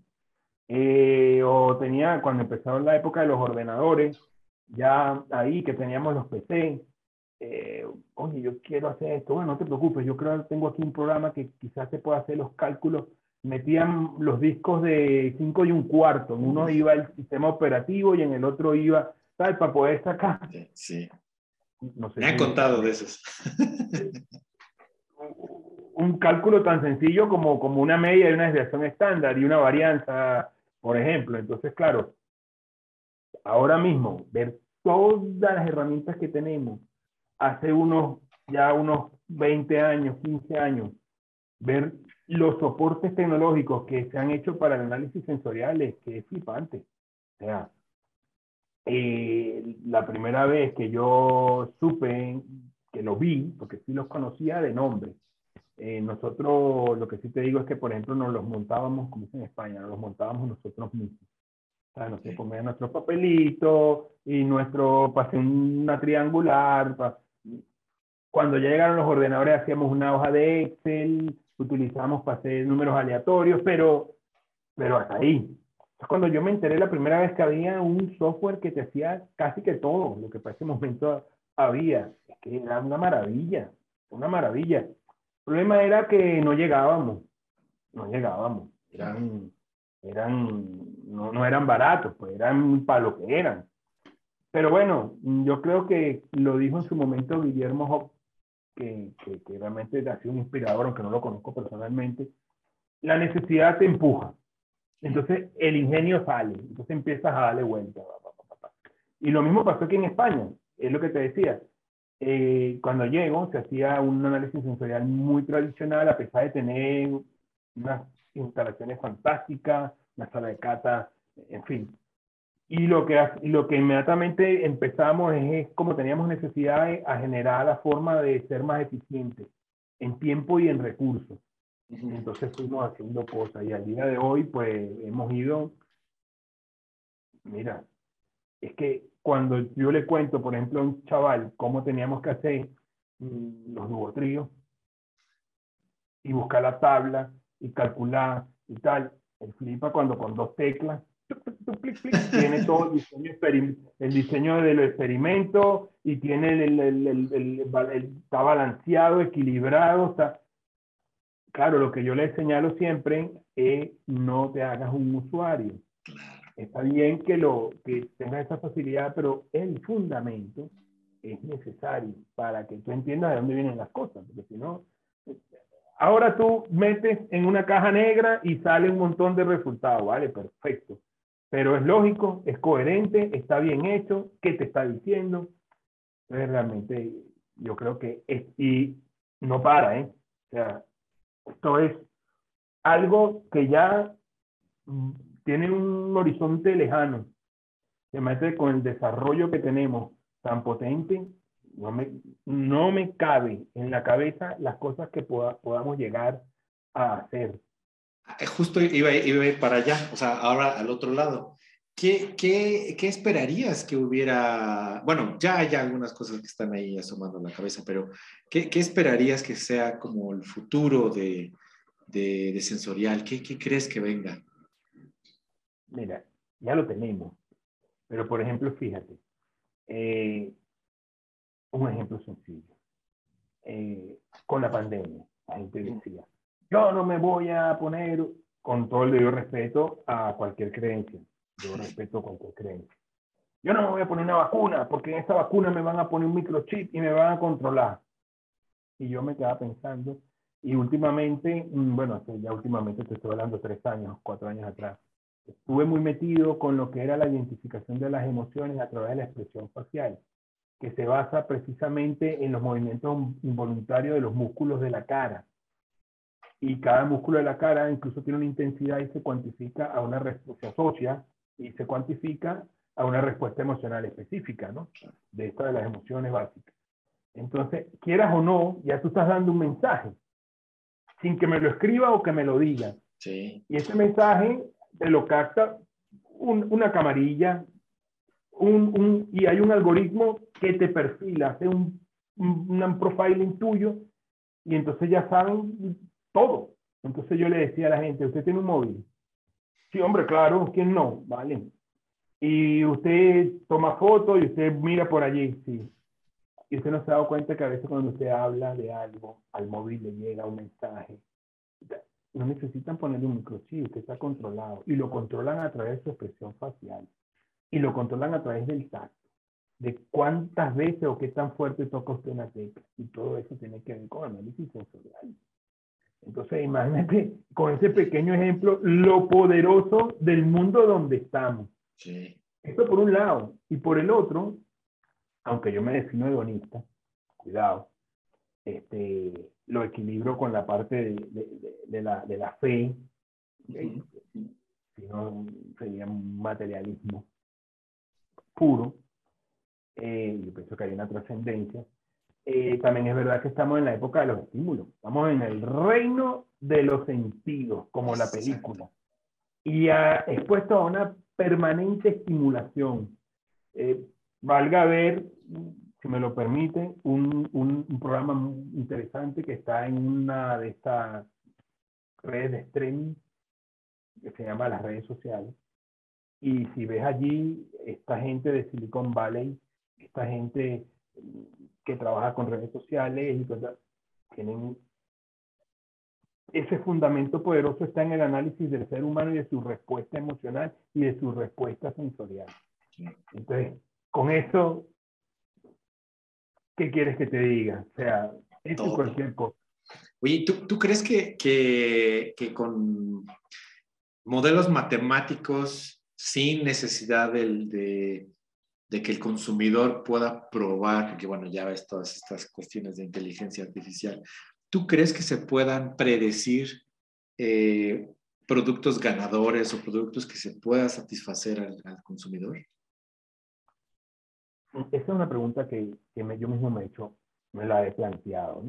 B: Eh, o tenía, cuando empezaron la época de los ordenadores, ya ahí que teníamos los PC, eh, oye, yo quiero hacer esto, bueno, no te preocupes, yo creo que tengo aquí un programa que quizás se pueda hacer los cálculos metían los discos de 5 y un cuarto. En uno iba el sistema operativo y en el otro iba, tal Para poder sacar.
A: Sí. Me han contado de esos.
B: un cálculo tan sencillo como, como una media y una desviación estándar y una varianza, por ejemplo. Entonces, claro, ahora mismo, ver todas las herramientas que tenemos hace unos, ya unos 20 años, 15 años, ver los soportes tecnológicos que se han hecho para el análisis sensorial es que es flipante. O sea, eh, la primera vez que yo supe, que lo vi, porque sí los conocía de nombre, eh, nosotros lo que sí te digo es que, por ejemplo, nos los montábamos, como dicen en España, nos los montábamos nosotros mismos. O sea, nos poníamos nuestro papelito y nuestro, pasé una triangular. Cuando llegaron los ordenadores hacíamos una hoja de Excel, utilizamos para hacer números aleatorios, pero, pero hasta ahí. cuando yo me enteré la primera vez que había un software que te hacía casi que todo lo que para ese momento había. Es que era una maravilla, una maravilla. El problema era que no llegábamos, no llegábamos. Eran, eran, no, no eran baratos, pues eran para lo que eran. Pero bueno, yo creo que lo dijo en su momento Guillermo que, que, realmente ha sido un inspirador, aunque no lo conozco personalmente, la necesidad te empuja. Entonces el ingenio sale, entonces empiezas a darle vuelta. Y lo mismo pasó aquí en España, es lo que te decía. Eh, cuando llego se hacía un análisis sensorial muy tradicional, a pesar de tener unas instalaciones fantásticas, una sala de cata, en fin, y lo que, lo que inmediatamente empezamos es, como teníamos necesidad de, a generar la forma de ser más eficientes en tiempo y en recursos. Entonces fuimos haciendo cosas y al día de hoy pues hemos ido, mira, es que cuando yo le cuento, por ejemplo, a un chaval cómo teníamos que hacer mm, los dubotríos y buscar la tabla y calcular y tal, el flipa cuando con dos teclas tiene todo el diseño, el diseño del experimento y tiene el, el, el, está balanceado, equilibrado, está... Claro, lo que yo le señalo siempre es no te hagas un usuario. Está bien que, lo, que tengas esa facilidad, pero el fundamento es necesario para que tú entiendas de dónde vienen las cosas, porque si no, ahora tú metes en una caja negra y sale un montón de resultados, ¿vale? Perfecto pero es lógico, es coherente, está bien hecho, ¿qué te está diciendo? Entonces, realmente, yo creo que es, y no para, ¿eh? O sea, esto es algo que ya mm, tiene un horizonte lejano. Se mete con el desarrollo que tenemos tan potente, no me, no me cabe en la cabeza las cosas que podamos llegar a hacer.
A: Eh, justo iba, iba, a ir para allá, o sea, ahora al otro lado. ¿Qué, qué, qué esperarías que hubiera? Bueno, ya hay algunas cosas que están ahí asomando la cabeza, pero ¿qué, qué esperarías que sea como el futuro de, de, de sensorial? ¿Qué, ¿Qué, crees que venga?
B: Mira, ya lo tenemos, pero por ejemplo, fíjate, eh, un ejemplo sencillo. Eh, con la pandemia, la gente decía, yo no me voy a poner, con todo el debido respeto a cualquier creencia, yo respeto cualquier creencia. Yo no me voy a poner una vacuna porque en esta vacuna me van a poner un microchip y me van a controlar. Y yo me quedaba pensando, y últimamente, mm, bueno, ya últimamente te estoy hablando tres años, cuatro años atrás, estuve muy metido con lo que era la identificación de las emociones a través de la expresión facial, que se basa precisamente en los movimientos involuntarios de los músculos de la cara y cada músculo de la cara incluso tiene una intensidad y se cuantifica a una respuesta, se asocia y se cuantifica a una respuesta emocional específica, ¿no? De estas de las emociones básicas. Entonces, quieras o no, ya tú estás dando un mensaje, sin que me lo escriba o que me lo diga. Sí. Y ese mensaje te lo capta una camarilla, un, un, y hay un algoritmo que te perfila, hace un, un, un profiling tuyo, y entonces ya saben todo. Entonces yo le decía a la gente, ¿usted tiene un móvil? Sí, hombre, claro, ¿quién no? Vale. Y usted toma fotos y usted mira por allí, sí. Y usted no se ha dado cuenta que a veces cuando usted habla de algo, al móvil le llega un mensaje. No necesitan ponerle un microchip, usted está controlado. Y lo controlan a través de su expresión facial. Y lo controlan a través del tacto. De cuántas veces o qué tan fuerte toca usted una tecla. Y todo eso tiene que ver con análisis sensorial. Entonces, imagínate con ese pequeño ejemplo lo poderoso del mundo donde estamos. Sí. Esto por un lado. Y por el otro, aunque yo me defino hedonista, cuidado, este, lo equilibro con la parte de, de, la, de la, fe, si no sería un materialismo puro. Eh, yo pienso que hay una trascendencia. Eh, también es verdad que estamos en la época de los estímulos. Estamos en el reino de los sentidos, como la película. Y ha expuesto a una permanente estimulación. Eh, valga ver, si me lo permite, un, un, un, programa muy interesante que está en una de estas redes de streaming que se llama las redes sociales. Y si ves allí, esta gente de Silicon Valley, esta gente que trabaja con redes sociales y cosas, tienen ese fundamento poderoso está en el análisis del ser humano y de su respuesta emocional y de su respuesta sensorial. Entonces, con eso, ¿qué quieres que te diga? O sea, esto es cualquier cosa.
A: Oye, ¿tú, tú crees que, que, que, con modelos matemáticos, sin necesidad del, de, de que el consumidor pueda probar, porque bueno, ya ves todas estas cuestiones de inteligencia artificial, ¿tú crees que se puedan predecir eh, productos ganadores o productos que se pueda satisfacer al, consumidor?
B: Esa es una pregunta que, que yo mismo me he hecho, me la he planteado.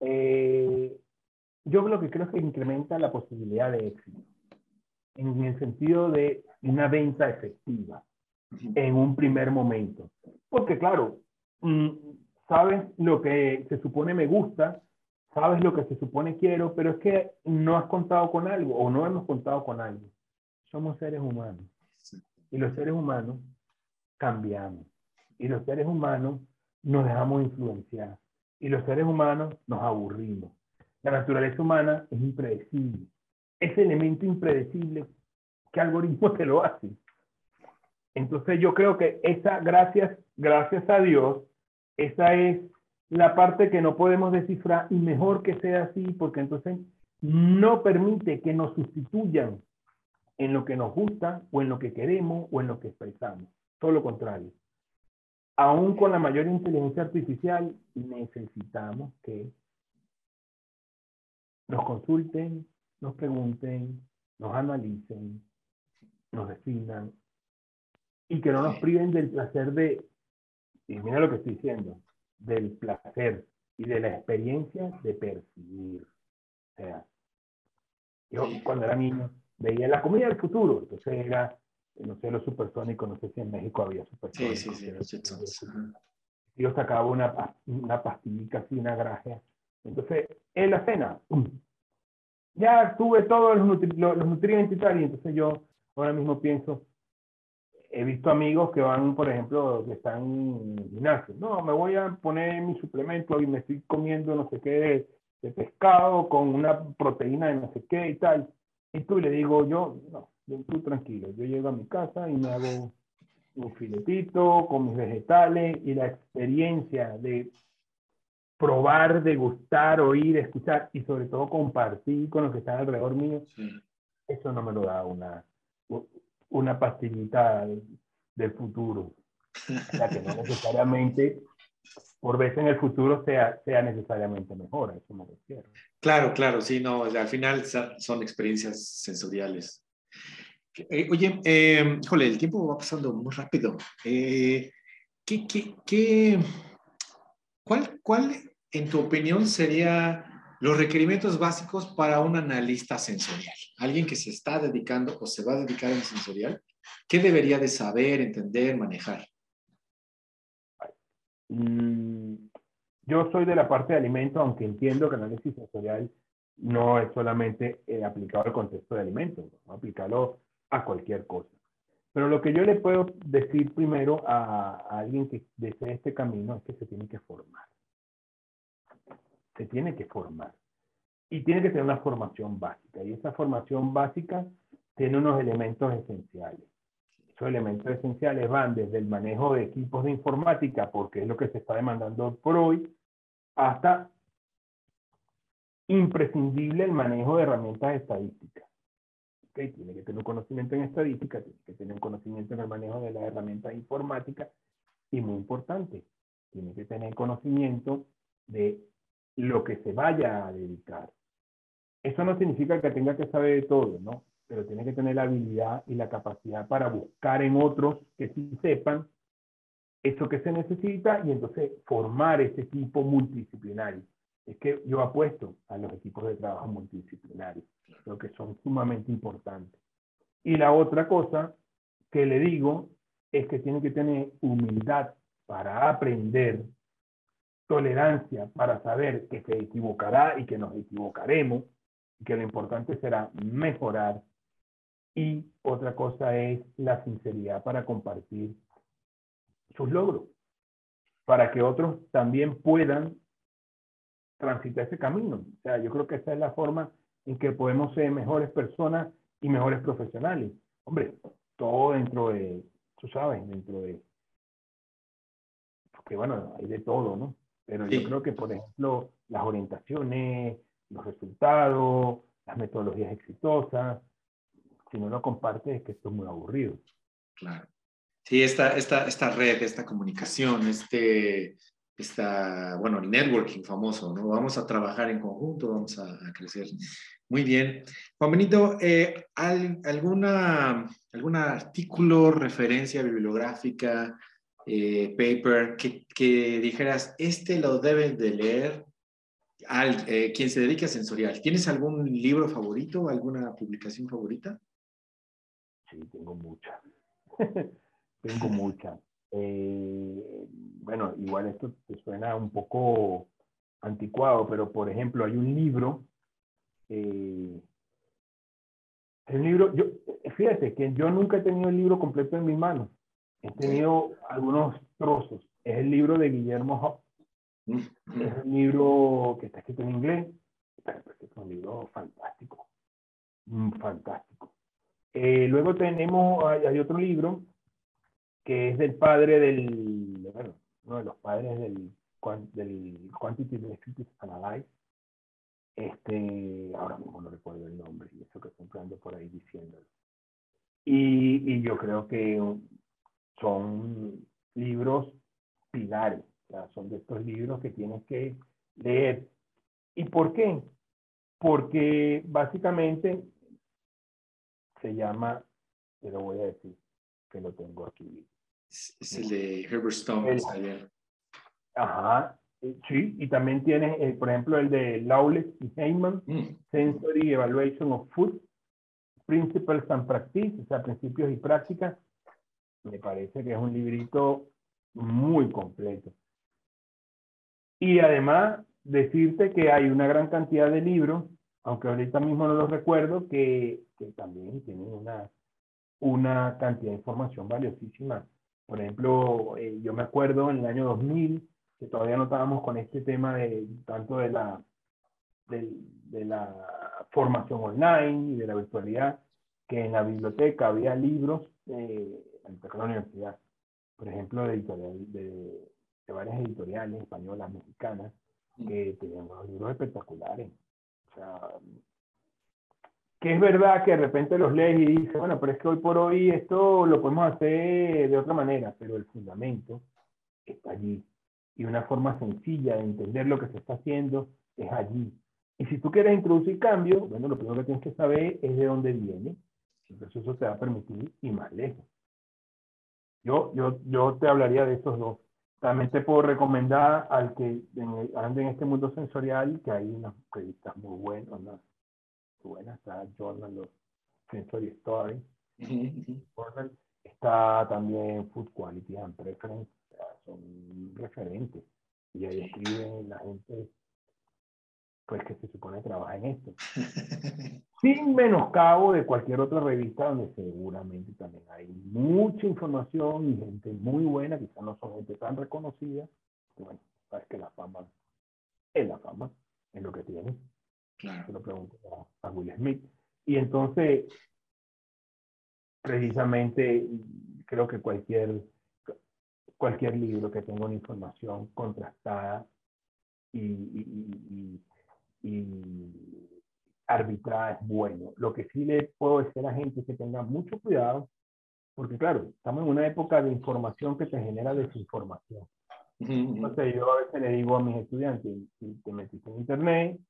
B: Eh, yo lo que creo es que incrementa la posibilidad de éxito, en el sentido de una venta efectiva en un primer momento. Porque claro, mm, sabes lo que se supone me gusta, sabes lo que se supone quiero, pero es que no has contado con algo o no hemos contado con algo. Somos seres humanos. Y los seres humanos cambiamos. Y los seres humanos nos dejamos influenciar. Y los seres humanos nos aburrimos. La naturaleza humana es impredecible. Ese elemento impredecible, ¿qué algoritmo te lo hace? Entonces yo creo que esa, gracias, gracias a Dios, esa es la parte que no podemos descifrar y mejor que sea así porque entonces no permite que nos sustituyan en lo que nos gusta o en lo que queremos o en lo que expresamos. Todo lo contrario. Aún con la mayor inteligencia artificial necesitamos que nos consulten, nos pregunten, nos analicen, nos definan y que no nos priven del placer de, y mira lo que estoy diciendo, del placer y de la experiencia de percibir. O sea, yo cuando era niño veía la comida del futuro, entonces era, no sé, los supersónicos, no sé si en México había supersónicos. Sí, sí, sí, Yo sacaba una, una pastillita así, una gracia. Entonces, en la cena, ya tuve todos los, los nutrientes y tal, y entonces yo ahora mismo pienso, he visto amigos que van, por ejemplo, que están en gimnasio. No, me voy a poner mi suplemento y me estoy comiendo no sé qué de, pescado con una proteína de no sé qué y tal. Y tú le digo, yo, no, tú tranquilo, yo llego a mi casa y me hago un filetito con mis vegetales y la experiencia de probar, degustar, oír, escuchar y sobre todo compartir con los que están alrededor mío, eso no me lo da una, una pastillita del futuro. la que no necesariamente, por vez en el futuro, sea, sea necesariamente mejor, a eso me refiero.
A: Claro, claro, sí, no, al final son experiencias sensoriales. Eh, oye, eh, híjole, el tiempo va pasando muy rápido. Eh, ¿qué, qué, qué, cuál, ¿Cuál, en tu opinión, sería los requerimientos básicos para un analista sensorial, alguien que se está dedicando o se va a dedicar al sensorial, ¿qué debería de saber, entender, manejar?
B: Mm, yo soy de la parte de alimentos, aunque entiendo que el análisis sensorial no es solamente eh, aplicado al contexto de alimentos, ¿no? aplicarlo a cualquier cosa. Pero lo que yo le puedo decir primero a, a alguien que desee este camino es que se tiene que formar se tiene que formar. Y tiene que tener una formación básica. Y esa formación básica tiene unos elementos esenciales. Esos elementos esenciales van desde el manejo de equipos de informática, porque es lo que se está demandando por hoy, hasta imprescindible el manejo de herramientas estadísticas. Okay, tiene que tener un conocimiento en estadística, tiene que tener un conocimiento en el manejo de las herramientas informáticas y muy importante, tiene que tener conocimiento de lo que se vaya a dedicar. Eso no significa que tenga que saber de todo, ¿no? Pero tiene que tener la habilidad y la capacidad para buscar en otros que sí sepan eso que se necesita y entonces formar ese equipo multidisciplinario. Es que yo apuesto a los equipos de trabajo multidisciplinarios, lo que son sumamente importantes. Y la otra cosa que le digo es que tiene que tener humildad para aprender tolerancia para saber que se equivocará y que nos equivocaremos, que lo importante será mejorar. Y otra cosa es la sinceridad para compartir sus logros, para que otros también puedan transitar ese camino. O sea, yo creo que esa es la forma en que podemos ser mejores personas y mejores profesionales. Hombre, todo dentro de, tú sabes, dentro de, porque bueno, hay de todo, ¿no? Pero yo creo que, por ejemplo, las orientaciones, los resultados, las metodologías exitosas, si no lo compartes es que esto es muy aburrido.
A: Claro. Sí, esta, esta, esta red, esta comunicación, este, esta, bueno, el networking famoso, ¿no? Vamos a trabajar en conjunto, vamos a, crecer. Muy bien. Juan Benito, eh, ¿alguna, ¿algún artículo, referencia bibliográfica, eh, paper que, que, dijeras, este lo deben de leer al, eh, quien se dedique a sensorial. ¿Tienes algún libro favorito alguna publicación favorita?
B: Sí, tengo muchas. tengo muchas. Eh, bueno, igual esto te suena un poco anticuado, pero por ejemplo, hay un libro. Eh, el libro, yo, fíjate que yo nunca he tenido el libro completo en mis manos. He tenido algunos trozos. Es el libro de Guillermo Hoff. Mm, mm. Es un libro que está escrito en inglés, pero es un libro fantástico. Mm, fantástico. Eh, luego tenemos, hay, otro libro que es del padre del, bueno, uno de los padres del, del Quantitative Analysis. Este, ahora mismo no recuerdo el nombre, y eso que estoy ando por ahí diciéndolo. Y, y yo creo que son libros pilares, son de estos libros que tienes que leer. ¿Y por qué? Porque básicamente se llama, te lo voy a decir, que lo tengo aquí.
A: Es el de Herbert Stone.
B: ajá, eh, sí, y también tienes, eh, por ejemplo, el de Lawless y Heyman, mm. Sensory Evaluation of Food, Principles and Practice, o sea, principios y prácticas. Me parece que es un librito muy completo. Y además, decirte que hay una gran cantidad de libros, aunque ahorita mismo no los recuerdo, que, también tienen una, una cantidad de información valiosísima. Por ejemplo, eh, yo me acuerdo en el año 2000, que todavía no estábamos con este tema de tanto de la, de, de la formación online y de la virtualidad, que en la biblioteca había libros eh, en la universidad por ejemplo, de, de, de varias editoriales españolas, mexicanas, que tenían unos libros espectaculares. O sea, que es verdad que de repente los lees y dices, bueno, pero es que hoy por hoy esto lo podemos hacer de otra manera, pero el fundamento está allí. Y una forma sencilla de entender lo que se está haciendo es allí. Y si tú quieres introducir cambio, bueno, lo primero que tienes que saber es de dónde viene. Entonces eso te va a permitir ir más lejos. Yo, yo, yo te hablaría de estos dos. También te puedo recomendar al que ande en este mundo sensorial, que hay unas revistas muy buenas, unas buenas, está Journal of Sensory Story, está también Food Quality and Preference, son referentes. Y ahí escriben la gente pues que se supone trabaja en esto. Sin menoscabo de cualquier otra revista donde seguramente también hay mucha información y gente muy buena, quizás no son gente tan reconocida. Bueno, sabes que la fama es la fama, es lo que tiene. Se lo pregunto a, Will Smith. Y entonces, precisamente, creo que cualquier, cualquier libro que tenga una información contrastada y y arbitrada es bueno. Lo que sí le puedo decir a la gente es que tenga mucho cuidado, porque claro, estamos en una época de información que te genera desinformación. Entonces yo a veces le digo a mis estudiantes, si te metiste en internet,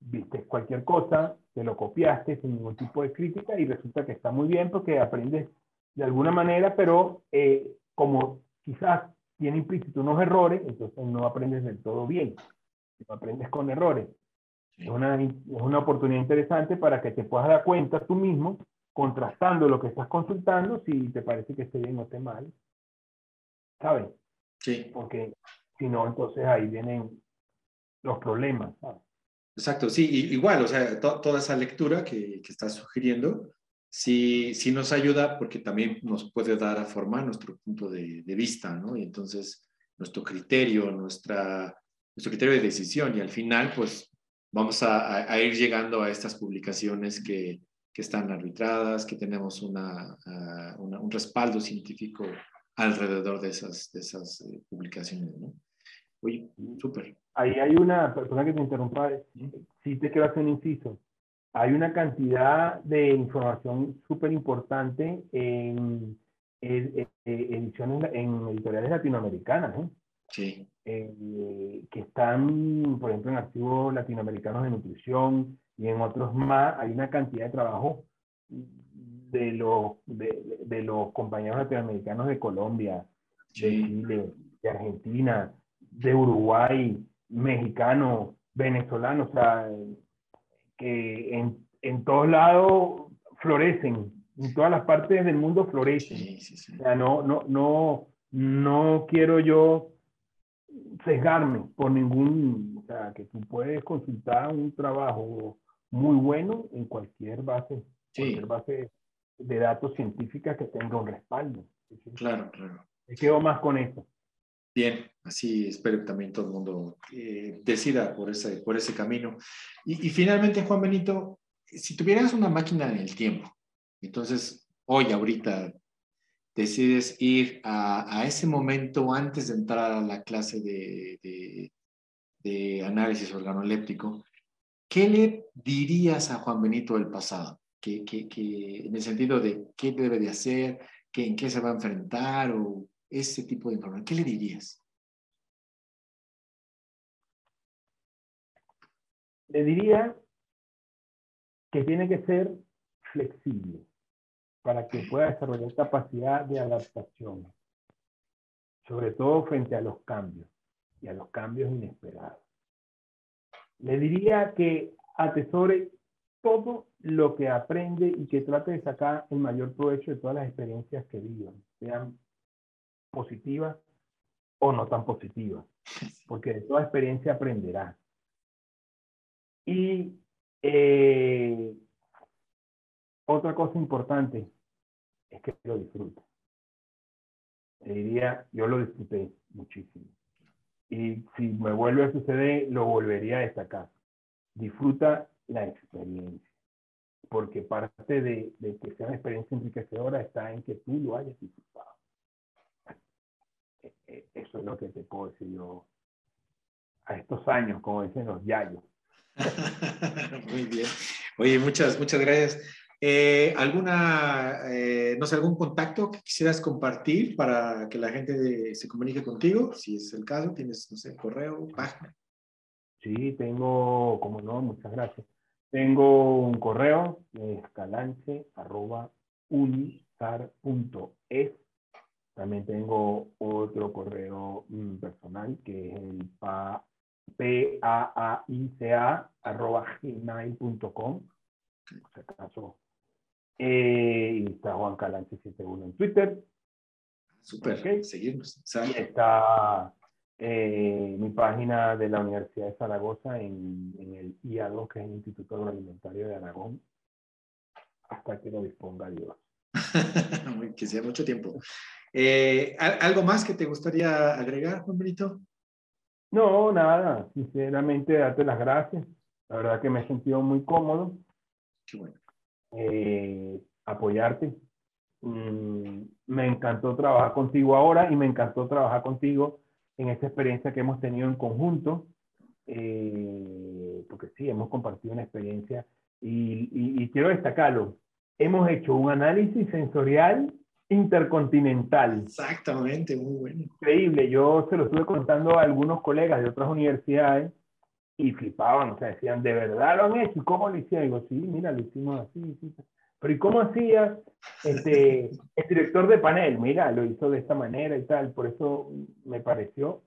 B: viste cualquier cosa, te lo copiaste sin ningún tipo de crítica y resulta que está muy bien porque aprendes de alguna manera, pero eh, como quizás tiene implícito unos errores, entonces no aprendes del todo bien aprendes con errores. Es una, es una oportunidad interesante para que te puedas dar cuenta tú mismo, contrastando lo que estás consultando, si te parece que esté bien o esté mal. ¿Sabes?
A: Sí.
B: Porque si no, entonces ahí vienen los problemas.
A: Exacto, sí, igual, o sea, toda esa lectura que, que estás sugiriendo, sí, sí nos ayuda porque también nos puede dar a formar nuestro punto de, de vista, ¿no? Y entonces nuestro criterio, nuestra nuestro criterio de decisión y al final, pues vamos a, ir llegando a estas publicaciones que, que están arbitradas, que tenemos una, un respaldo científico alrededor de esas, de esas eh, publicaciones, ¿no? Oye, súper.
B: Ahí hay una, persona que te interrumpa, si te quiero hacer un inciso. Hay una cantidad de información súper importante en, en, ediciones, en editoriales latinoamericanas, ¿eh?
A: Sí.
B: Eh, que están, por ejemplo, en archivos latinoamericanos de nutrición y en otros más, hay una cantidad de trabajo de los, de, de los compañeros latinoamericanos de Colombia, de Chile, de Argentina, de Uruguay, mexicanos, venezolano, o sea, que en, en todos lados florecen, en todas las partes del mundo florecen. O sea, no, no, no, no quiero yo sesgarme por ningún, o sea, que tú puedes consultar un trabajo muy bueno en cualquier base, cualquier base de datos científicas que tenga un respaldo.
A: Claro, claro.
B: Me quedo más con eso.
A: Bien, así espero que también todo el mundo eh, decida por ese, por ese camino. Y, y, finalmente, Juan Benito, si tuvieras una máquina en el tiempo, entonces hoy, ahorita, decides ir a, ese momento antes de entrar a la clase de, análisis organoléptico, ¿qué le dirías a Juan Benito del pasado? En el sentido de qué debe de hacer, que, en qué se va a enfrentar o ese tipo de información, ¿qué le dirías?
B: Le diría que tiene que ser flexible para que pueda desarrollar capacidad de adaptación, sobre todo frente a los cambios y a los cambios inesperados. Le diría que atesore todo lo que aprende y que trate de sacar el mayor provecho de todas las experiencias que vivan, sean positivas o no tan positivas, porque de toda experiencia aprenderá. Y eh, otra cosa importante es que lo disfrute. Le diría, yo lo disfruté muchísimo. Y si me vuelve a suceder, lo volvería a destacar. Disfruta la experiencia. Porque parte de, de que sea una experiencia enriquecedora está en que tú lo hayas disfrutado. E, e, eso es lo que te puedo decir yo a estos años, como dicen los yayos.
A: Muy bien. Oye, muchas, muchas gracias. Eh, ¿Alguna, eh, no sé, algún contacto que quisieras compartir para que la gente se comunique contigo? Si es el caso, tienes, no sé, correo, página.
B: Sí, tengo, como no, muchas gracias. Tengo un correo, escalance, arroba, unisar.es. También tengo otro correo mm, personal que es el pa, p a a i c arroba gmail.com. Por si acaso eh, y está Juan Calante 71 en Twitter.
A: Super, okay. seguimos.
B: Y está eh, mi página de la Universidad de Zaragoza en, en el IA2, que es el Instituto Agroalimentario de Aragón, hasta que lo disponga Dios.
A: que sea mucho tiempo. Eh, ¿Algo más que te gustaría agregar, Juan Brito?
B: No, nada. Sinceramente, darte las gracias. La verdad que me he sentido muy cómodo.
A: Qué bueno
B: eh, apoyarte. Mm, me encantó trabajar contigo ahora y me encantó trabajar contigo en esta experiencia que hemos tenido en conjunto, eh, porque sí, hemos compartido una experiencia y, y, y, quiero destacarlo, hemos hecho un análisis sensorial intercontinental.
A: Exactamente, muy bueno.
B: Increíble, yo se lo estuve contando a algunos colegas de otras universidades y flipaban, o sea, decían, ¿de verdad lo han hecho? ¿Y cómo lo hicieron? Y digo, sí, mira, lo hicimos así, sí. Pero ¿y cómo hacía este, el director de panel? Mira, lo hizo de esta manera y tal. Por eso me pareció,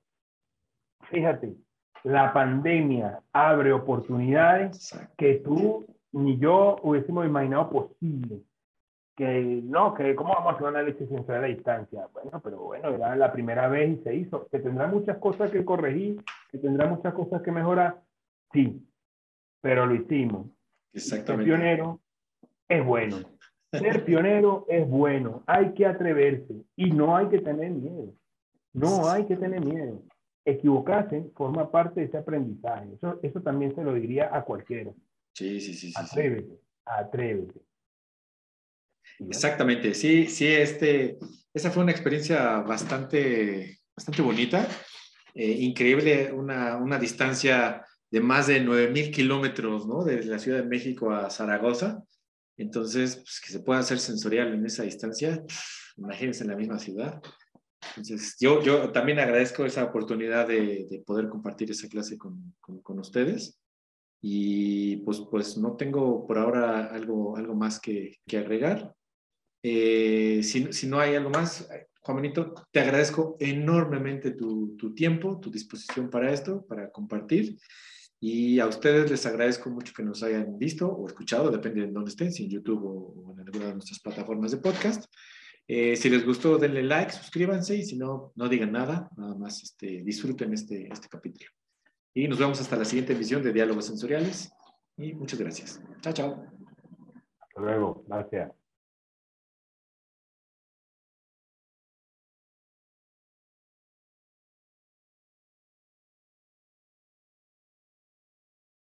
B: fíjate, la pandemia abre oportunidades que tú ni yo hubiésemos imaginado posible. Que no, que cómo vamos a hacer un análisis sensorial a distancia. Bueno, pero bueno, era la primera vez y se hizo. Que tendrá muchas cosas que corregir, que tendrá muchas cosas que mejorar. Sí, pero lo hicimos.
A: Exactamente.
B: Ser pionero es bueno. Ser pionero es bueno. Hay que atreverse y no hay que tener miedo. No hay que tener miedo. Equivocarse forma parte de ese aprendizaje. Eso, eso también se lo diría a cualquiera.
A: Sí, sí, sí. sí
B: atrévete, sí. atrévete.
A: Exactamente, sí, sí, este, esa fue una experiencia bastante, bastante bonita, eh, increíble, una, una distancia de más de 9.000 kilómetros, ¿no? Desde la Ciudad de México a Zaragoza. Entonces, pues, que se pueda hacer sensorial en esa distancia, imagínense en la misma ciudad. Entonces, yo, yo también agradezco esa oportunidad de, de poder compartir esa clase con, con, con, ustedes. Y pues, pues no tengo por ahora algo, algo más que, que agregar. Eh, si, si, no hay algo más, Juan Benito, te agradezco enormemente tu, tu tiempo, tu disposición para esto, para compartir. Y a ustedes les agradezco mucho que nos hayan visto o escuchado, depende de dónde estén, si en YouTube o, en alguna de nuestras plataformas de podcast. Eh, si les gustó, denle like, suscríbanse y si no, no digan nada, nada más este, disfruten este, este capítulo. Y nos vemos hasta la siguiente emisión de Diálogos Sensoriales y muchas gracias. Chao, chao.
B: Hasta luego, gracias.